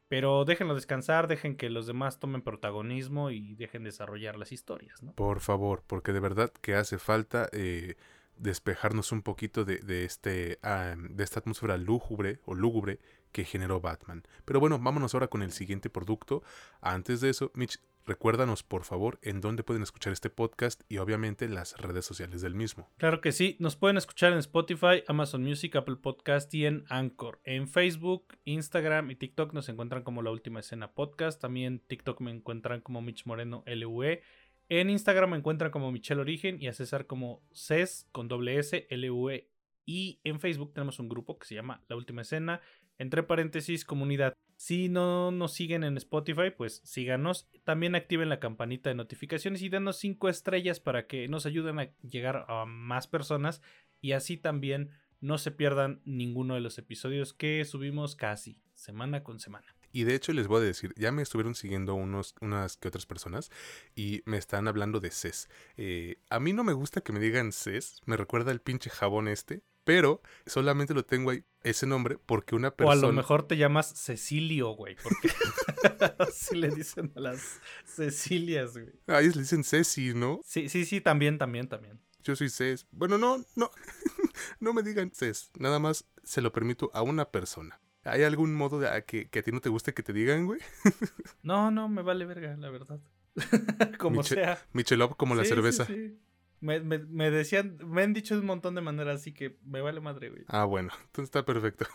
Speaker 2: Pero déjenlo descansar, dejen que los demás tomen protagonismo y dejen desarrollar las historias, ¿no?
Speaker 1: Por favor, porque de verdad que hace falta eh, despejarnos un poquito de, de este, de esta atmósfera lúgubre o lúgubre que generó Batman. Pero bueno, vámonos ahora con el siguiente producto. Antes de eso, Mitch, recuérdanos por favor en dónde pueden escuchar este podcast y obviamente las redes sociales del mismo.
Speaker 2: Claro que sí, nos pueden escuchar en Spotify, Amazon Music, Apple Podcast y en Anchor. En Facebook, Instagram y TikTok nos encuentran como La Última Escena Podcast. También TikTok me encuentran como Mitch Moreno LUE. En Instagram me encuentran como Michelle Origen y a César como CES con doble S, L, U, E. Y en Facebook tenemos un grupo que se llama La Última Escena, entre paréntesis, comunidad. Si no nos siguen en Spotify, pues síganos. También activen la campanita de notificaciones y denos 5 estrellas para que nos ayuden a llegar a más personas y así también no se pierdan ninguno de los episodios que subimos casi semana con semana.
Speaker 1: Y de hecho les voy a decir, ya me estuvieron siguiendo unos, unas que otras personas y me están hablando de CES. Eh, a mí no me gusta que me digan CES, me recuerda el pinche jabón este, pero solamente lo tengo ahí, ese nombre, porque una persona...
Speaker 2: O a lo mejor te llamas Cecilio, güey, porque así le dicen a las Cecilias, güey.
Speaker 1: Ah, ellos le dicen Ceci, ¿no?
Speaker 2: Sí, sí, sí, también, también, también.
Speaker 1: Yo soy CES. Bueno, no, no, no me digan CES, nada más se lo permito a una persona. ¿Hay algún modo de, a que, a ti no te guste que te digan, güey?
Speaker 2: no, no, me vale verga, la verdad. como sea.
Speaker 1: Michelop como la cerveza.
Speaker 2: Sí, Me, me, decían, me han dicho de un montón de maneras, así que me vale madre, güey.
Speaker 1: Ah, bueno, entonces está perfecto.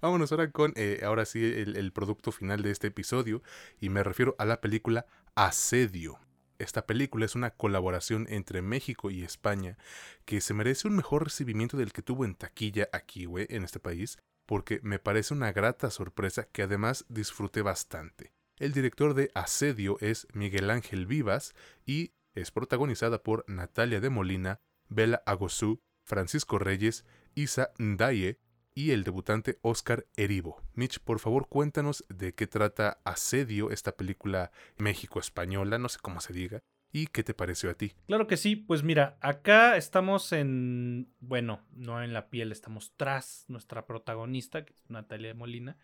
Speaker 1: Vámonos ahora con, eh, ahora sí, el, el producto final de este episodio, y me refiero a la película Asedio. Esta película es una colaboración entre México y España que se merece un mejor recibimiento del que tuvo en taquilla aquí, güey, en este país, porque me parece una grata sorpresa que además disfruté bastante. El director de Asedio es Miguel Ángel Vivas y es protagonizada por Natalia de Molina, Bela Agosú, Francisco Reyes, Isa Ndaye y el debutante Oscar Erivo. Mitch, por favor cuéntanos de qué trata Asedio, esta película México-española, no sé cómo se diga, ¿Y qué te pareció a ti?
Speaker 2: Claro que sí, pues mira, acá estamos en, bueno, no en la piel, estamos tras nuestra protagonista, que es Natalia Molina,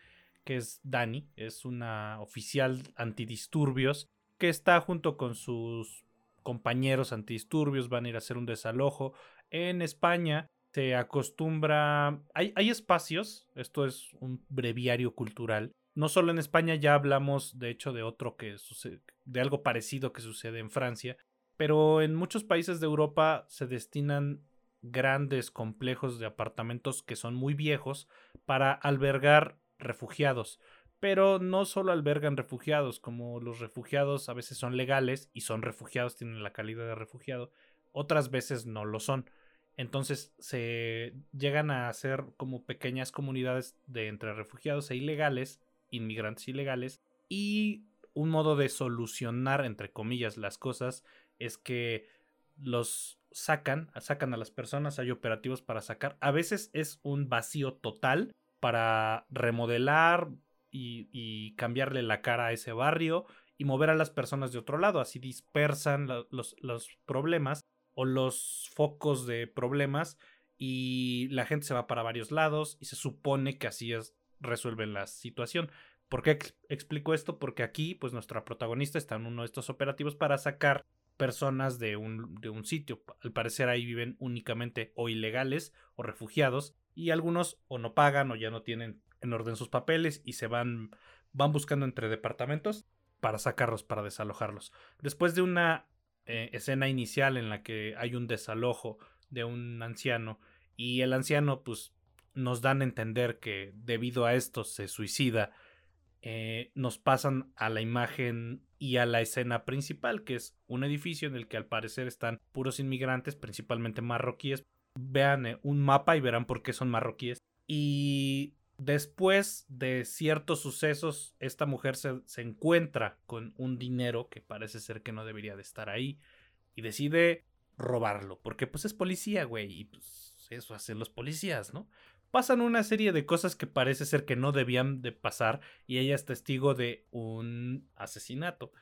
Speaker 2: que es Dani, es una oficial antidisturbios que está junto con sus compañeros antidisturbios, van a ir a hacer un desalojo. En España se acostumbra, hay, hay espacios, esto es un breviario cultural, no solo en España, ya hablamos de hecho de otro que sucede, de algo parecido que sucede en Francia, pero en muchos países de Europa se destinan grandes complejos de apartamentos que son muy viejos para albergar refugiados. Pero no solo albergan refugiados, como los refugiados a veces son legales y son refugiados, tienen la calidad de refugiado, otras veces no lo son. Entonces se llegan a hacer como pequeñas comunidades de entre refugiados e ilegales, inmigrantes ilegales, y un modo de solucionar, entre comillas, las cosas es que los sacan, sacan a las personas, hay operativos para sacar. A veces es un vacío total para remodelar y, cambiarle la cara a ese barrio y mover a las personas de otro lado. Así dispersan los, los problemas o los focos de problemas y la gente se va para varios lados y se supone que así es, resuelven la situación. ¿Por qué explico esto? Porque aquí, pues nuestra protagonista está en uno de estos operativos para sacar personas de un, de un sitio. Al parecer ahí viven únicamente o ilegales o refugiados y algunos o no pagan o ya no tienen en orden sus papeles y se van, van buscando entre departamentos para sacarlos, para desalojarlos. Después de una eh, escena inicial en la que hay un desalojo de un anciano y el anciano pues nos dan a entender que debido a esto se suicida, eh, nos pasan a la imagen y a la escena principal, que es un edificio en el que al parecer están puros inmigrantes, principalmente marroquíes. Vean eh, un mapa y verán por qué son marroquíes. Y después de ciertos sucesos, esta mujer se, encuentra con un dinero que parece ser que no debería de estar ahí y decide robarlo, porque pues es policía, güey, y pues eso hacen los policías, ¿no? Pasan una serie de cosas que parece ser que no debían de pasar y ella es testigo de un asesinato.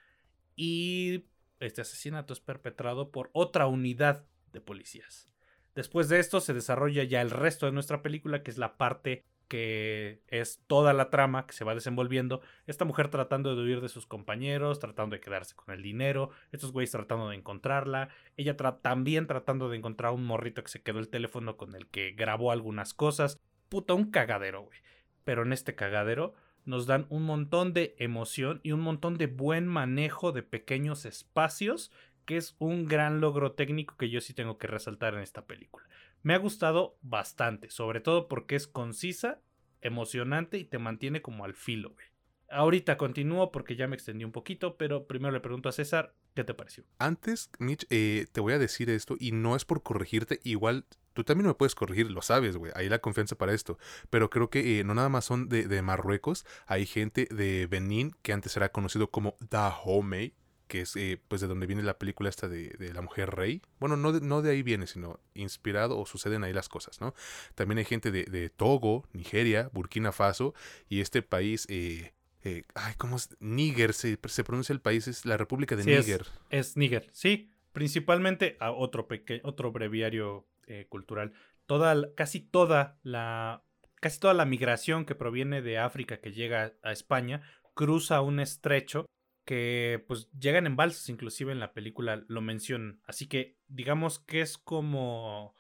Speaker 2: Y este asesinato es perpetrado por otra unidad de policías. Después de esto se desarrolla ya el resto de nuestra película, que es la parte que es toda la trama que se va desenvolviendo. Esta mujer tratando de huir de sus compañeros, tratando de quedarse con el dinero, estos güeyes tratando de encontrarla, ella también tratando de encontrar un morrito que se quedó el teléfono con el que grabó algunas cosas. Puta, un cagadero, güey. Pero en este cagadero nos dan un montón de emoción y un montón de buen manejo de pequeños espacios, que es un gran logro técnico que yo sí tengo que resaltar en esta película. Me ha gustado bastante, sobre todo porque es concisa, emocionante y te mantiene como al filo, güey. Ahorita continúo porque ya me extendí un poquito, pero primero le pregunto a César, ¿qué te pareció?
Speaker 1: Antes, Mitch, eh, te voy a decir esto y no es por corregirte, igual tú también me puedes corregir, lo sabes, güey, hay la confianza para esto, pero creo que eh, no nada más son de, de, Marruecos, hay gente de Benín que antes era conocido como Dahomey, que es eh, pues de donde viene la película esta de, la mujer rey. Bueno, no de, no de ahí viene, sino inspirado o suceden ahí las cosas, ¿no? También hay gente de, Togo, Nigeria, Burkina Faso y este país... Eh, eh, ay, ¿cómo es? Níger, se, pronuncia el país, es la República de Níger.
Speaker 2: Es, Níger, sí. Principalmente a otro, otro breviario cultural. Toda, casi toda la casi toda la migración que proviene de África que llega a España cruza un estrecho que pues llegan en balsas, inclusive en la película lo mencionan. Así que digamos que es como,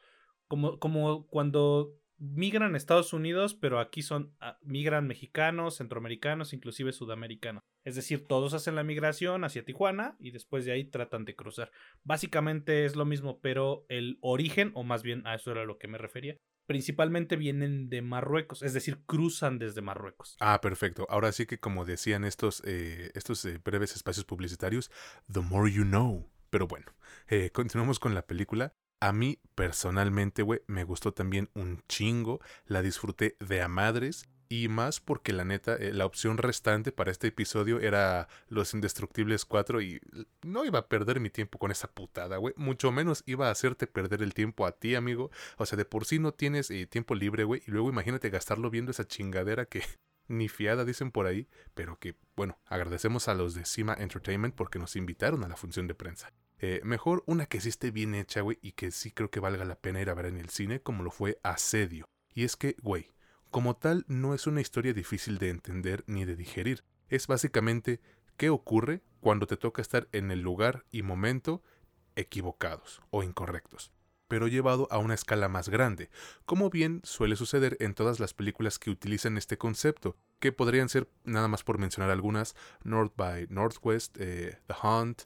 Speaker 2: como, como cuando migran a Estados Unidos, pero aquí son, ah, migran mexicanos, centroamericanos, inclusive sudamericanos. Es decir, todos hacen la migración hacia Tijuana y después de ahí tratan de cruzar. Básicamente es lo mismo, pero el origen, o más bien a eso era lo que me refería, principalmente vienen de Marruecos, es decir, cruzan desde Marruecos.
Speaker 1: Ah, perfecto. Ahora sí que como decían estos, eh, estos eh, breves espacios publicitarios, the more you know. Pero bueno, eh, continuamos con la película. A mí personalmente, güey, me gustó también un chingo, la disfruté de a madres y más porque la neta, eh, la opción restante para este episodio era Los Indestructibles 4 y no iba a perder mi tiempo con esa putada, güey. Mucho menos iba a hacerte perder el tiempo a ti, amigo. O sea, de por sí no tienes eh, tiempo libre, güey. Y luego imagínate gastarlo viendo esa chingadera que ni fiada dicen por ahí. Pero que, bueno, agradecemos a los de Cima Entertainment porque nos invitaron a la función de prensa. Eh, mejor una que sí esté bien hecha, güey, y que sí creo que valga la pena ir a ver en el cine, como lo fue Asedio. Y es que, güey, Como tal, no es una historia difícil de entender ni de digerir. Es básicamente qué ocurre cuando te toca estar en el lugar y momento equivocados o incorrectos pero llevado a una escala más grande, como bien suele suceder en todas las películas que utilizan este concepto, que podrían ser, nada más por mencionar algunas, North by Northwest, eh, The Hunt,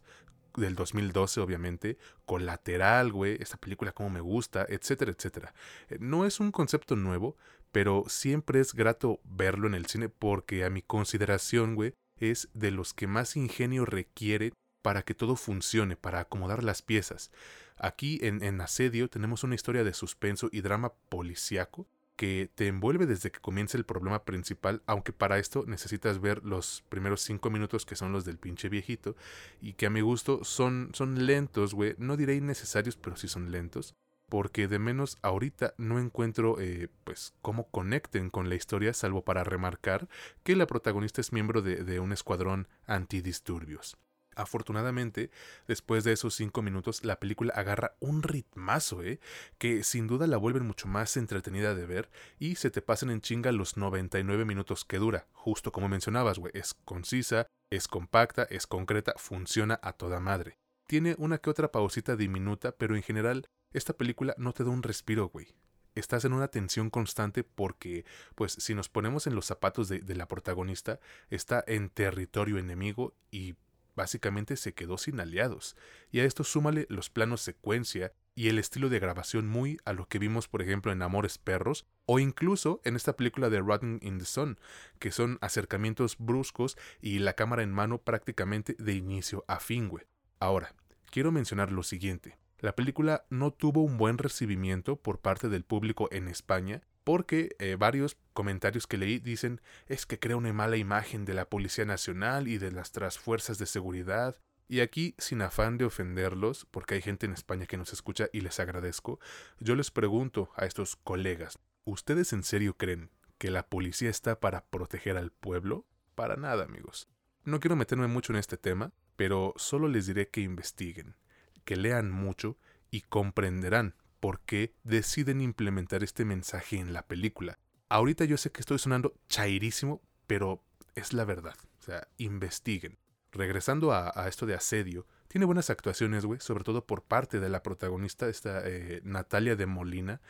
Speaker 1: del 2012 obviamente, Colateral, güey, esta película como me gusta, etcétera, etcétera. Eh, no es un concepto nuevo, pero siempre es grato verlo en el cine porque a mi consideración, güey, es de los que más ingenio requiere para que todo funcione, para acomodar las piezas. Aquí en, Asedio tenemos una historia de suspenso y drama policiaco que te envuelve desde que comienza el problema principal, aunque para esto necesitas ver los primeros cinco minutos que son los del pinche viejito, y que a mi gusto son, son lentos, güey, no diré innecesarios, pero sí son lentos, porque de menos ahorita no encuentro, eh, pues, cómo conecten con la historia, salvo para remarcar que la protagonista es miembro de, un escuadrón antidisturbios. Afortunadamente, después de esos cinco minutos, la película agarra un ritmazo, ¿eh? que sin duda la vuelven mucho más entretenida de ver y se te pasan en chinga los 99 minutos que dura. Justo como mencionabas, güey, es concisa, es compacta, es concreta, funciona a toda madre. Tiene una que otra pausita diminuta, pero en general, esta película no te da un respiro, güey estás en una tensión constante porque, pues, si nos ponemos en los zapatos de, la protagonista, está en territorio enemigo y básicamente se quedó sin aliados, y a esto súmale los planos secuencia y el estilo de grabación muy a lo que vimos por ejemplo en Amores Perros o incluso en esta película de Rotten in the Sun, que son acercamientos bruscos y la cámara en mano prácticamente de inicio a fin. Ahora, quiero mencionar lo siguiente. La película no tuvo un buen recibimiento por parte del público en España porque eh, varios comentarios que leí dicen es que crea una mala imagen de la Policía Nacional y de las fuerzas de seguridad. Y aquí, sin afán de ofenderlos, porque hay gente en España que nos escucha y les agradezco, yo les pregunto a estos colegas, ¿ustedes en serio creen que la policía está para proteger al pueblo? Para nada, amigos. No quiero meterme mucho en este tema, pero solo les diré que investiguen, que lean mucho y comprenderán por qué deciden implementar este mensaje en la película. Ahorita yo sé que estoy sonando chairísimo, pero es la verdad. O sea, investiguen. Regresando a, esto de asedio, tiene buenas actuaciones, güey, sobre todo por parte de la protagonista, esta eh, Natalia de Molina.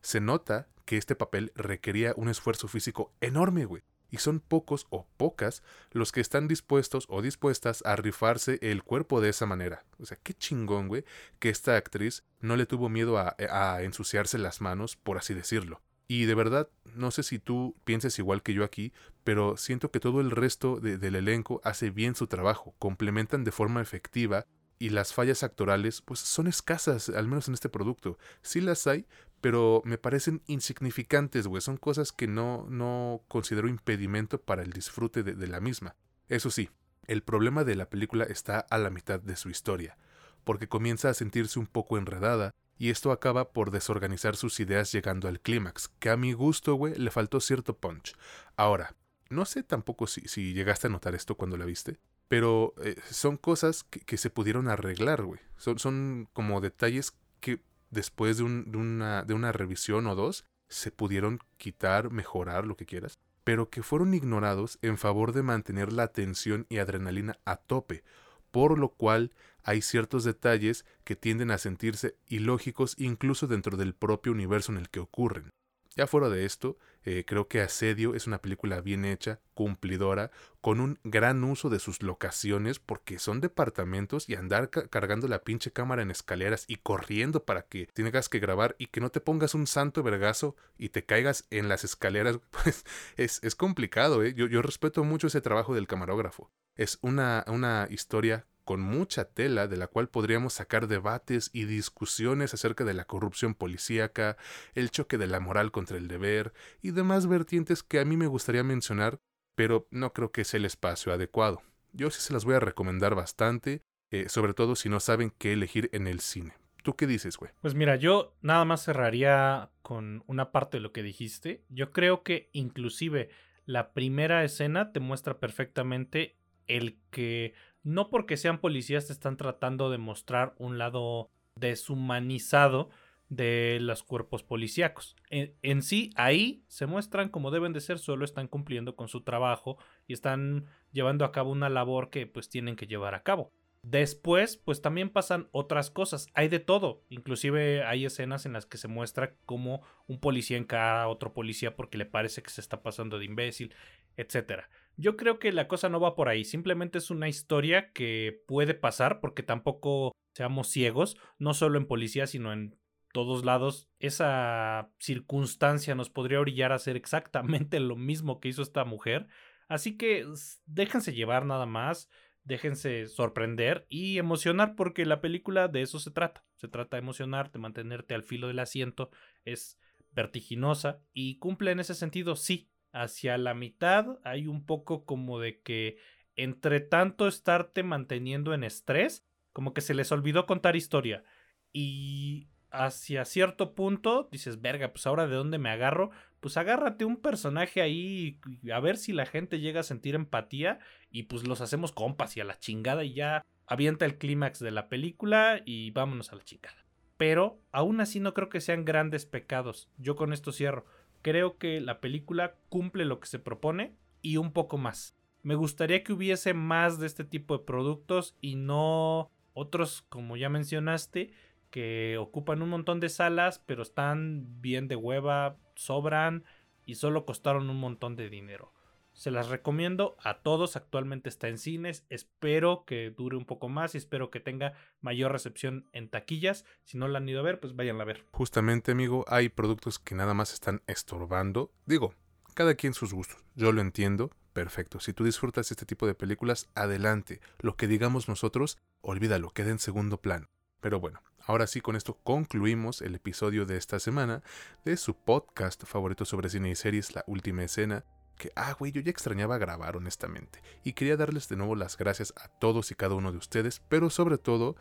Speaker 1: Se nota que este papel requería un esfuerzo físico enorme, güey y son pocos o pocas los que están dispuestos o dispuestas a rifarse el cuerpo de esa manera. O sea, qué chingón, güey, que esta actriz no le tuvo miedo a, ensuciarse las manos, por así decirlo. Y de verdad, no sé si tú pienses igual que yo aquí, pero siento que todo el resto del elenco hace bien su trabajo, complementan de forma efectiva y las fallas actorales pues son escasas, al menos en este producto. Sí las hay, pero me parecen insignificantes, güey. Son cosas que no, no considero impedimento para el disfrute de, la misma. Eso sí, el problema de la película está a la mitad de su historia, porque comienza a sentirse un poco enredada, y esto acaba por desorganizar sus ideas llegando al clímax, que a mi gusto, güey, le faltó cierto punch. Ahora, no sé tampoco si, si llegaste a notar esto cuando la viste, pero eh, son cosas que, se pudieron arreglar, güey. Son, como detalles que después de, una, de una revisión o dos, se pudieron quitar, mejorar, lo que quieras, pero que fueron ignorados en favor de mantener la atención y adrenalina a tope, por lo cual hay ciertos detalles que tienden a sentirse ilógicos incluso dentro del propio universo en el que ocurren. Ya fuera de esto, eh, creo que Asedio es una película bien hecha, cumplidora, con un gran uso de sus locaciones, porque son departamentos y andar cargando la pinche cámara en escaleras y corriendo para que tengas que grabar y que no te pongas un santo vergazo y te caigas en las escaleras, pues es, complicado, ¿eh? Yo, yo respeto mucho ese trabajo del camarógrafo. Es una, una historia con mucha tela de la cual podríamos sacar debates y discusiones acerca de la corrupción policíaca, el choque de la moral contra el deber y demás vertientes que a mí me gustaría mencionar, pero no creo que sea el espacio adecuado. Yo sí se las voy a recomendar bastante, eh, sobre todo si no saben qué elegir en el cine. ¿Tú qué dices, güey?
Speaker 2: Pues mira, yo nada más cerraría con una parte de lo que dijiste. Yo creo que inclusive la primera escena te muestra perfectamente el que no porque sean policías te están tratando de mostrar un lado deshumanizado de los cuerpos policíacos. En, sí, ahí se muestran como deben de ser, solo están cumpliendo con su trabajo y están llevando a cabo una labor que pues tienen que llevar a cabo. Después, pues también pasan otras cosas, hay de todo, inclusive hay escenas en las que se muestra como un policía encara a otro policía porque le parece que se está pasando de imbécil, etcétera. Yo creo que la cosa no va por ahí, simplemente es una historia que puede pasar porque tampoco seamos ciegos, no solo en policía, sino en todos lados, esa circunstancia nos podría orillar a hacer exactamente lo mismo que hizo esta mujer. Así que déjense llevar nada más déjense sorprender y emocionar porque la película de eso se trata. Se trata de emocionarte, mantenerte al filo del asiento, es vertiginosa y cumple en ese sentido, sí. Hacia la mitad hay un poco como de que entre tanto estarte manteniendo en estrés, como que se les olvidó contar historia. Y hacia cierto punto dices, verga, pues ahora de dónde me agarro, pues agárrate un personaje ahí a ver si la gente llega a sentir empatía y pues los hacemos compas y a la chingada y ya avienta el clímax de la película y vámonos a la chingada. Pero aún así no creo que sean grandes pecados. Yo con esto cierro. Creo que la película cumple lo que se propone y un poco más. Me gustaría que hubiese más de este tipo de productos y no otros, como ya mencionaste, que ocupan un montón de salas, pero están bien de hueva, sobran y solo costaron un montón de dinero. Se las recomiendo a todos, actualmente está en cines, espero que dure un poco más y espero que tenga mayor recepción en taquillas. Si no la han ido a ver, pues vayan a ver.
Speaker 1: Justamente, amigo, hay productos que nada más están estorbando. Digo, cada quien sus gustos, yo lo entiendo, perfecto. Si tú disfrutas este tipo de películas, adelante. Lo que digamos nosotros, olvídalo, queda en segundo plano. Pero bueno, ahora sí con esto concluimos el episodio de esta semana de su podcast favorito sobre cine y series, La Última Escena. Que, ah, güey, yo ya extrañaba grabar honestamente. Y quería darles de nuevo las gracias a todos y cada uno de ustedes, pero sobre todo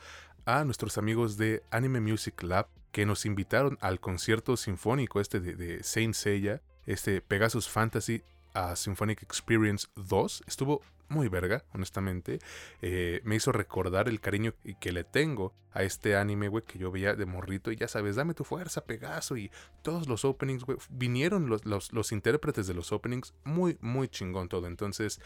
Speaker 1: a nuestros amigos de Anime Music Lab que nos invitaron al concierto sinfónico este de, Saint Seiya, este Pegasus Fantasy a Symphonic Experience 2. Estuvo muy verga, honestamente. Eh, me hizo recordar el cariño que le tengo a este anime, güey, que yo veía de morrito. Y ya sabes, dame tu fuerza, Pegaso. Y todos los openings, güey. Vinieron los, los, los intérpretes de los openings. Muy, muy chingón todo. Entonces,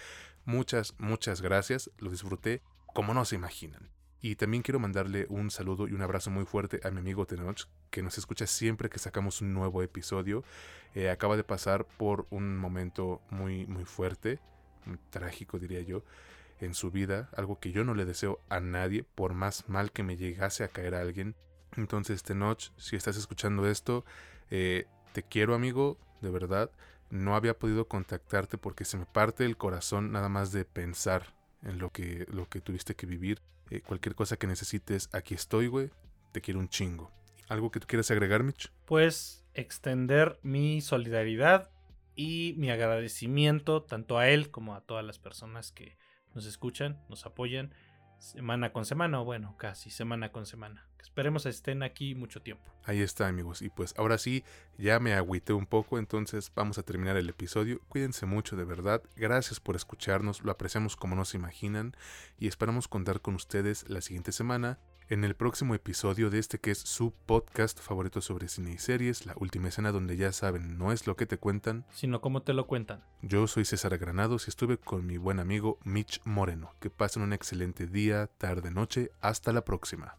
Speaker 1: muchas, muchas gracias. Lo disfruté como no se imaginan. Y también quiero mandarle un saludo y un abrazo muy fuerte a mi amigo Tenoch, que nos escucha siempre que sacamos un nuevo episodio. Eh, acaba de pasar por un momento muy, muy fuerte trágico diría yo, en su vida, algo que yo no le deseo a nadie, por más mal que me llegase a caer a alguien. Entonces, Tenoch, si estás escuchando esto, eh, te quiero amigo, de verdad. No había podido contactarte porque se me parte el corazón nada más de pensar en lo que, lo que tuviste que vivir. Eh, cualquier cosa que necesites, aquí estoy, güey. Te quiero un chingo. ¿Algo que tú quieras agregar, Mitch?
Speaker 2: Pues extender mi solidaridad y mi agradecimiento tanto a él como a todas las personas que nos escuchan, nos apoyan semana con semana, o bueno, casi semana con semana. Esperemos estén aquí mucho tiempo.
Speaker 1: Ahí está, amigos. Y pues ahora sí, ya me agüité un poco, entonces vamos a terminar el episodio. Cuídense mucho, de verdad. Gracias por escucharnos, lo apreciamos como no se imaginan y esperamos contar con ustedes la siguiente semana en el próximo episodio de este que es su podcast favorito sobre cine y series, la última escena donde ya saben, no es lo que te cuentan,
Speaker 2: sino cómo te lo cuentan.
Speaker 1: Yo soy César Granados y estuve con mi buen amigo Mitch Moreno. Que pasen un excelente día, tarde, noche, hasta la próxima.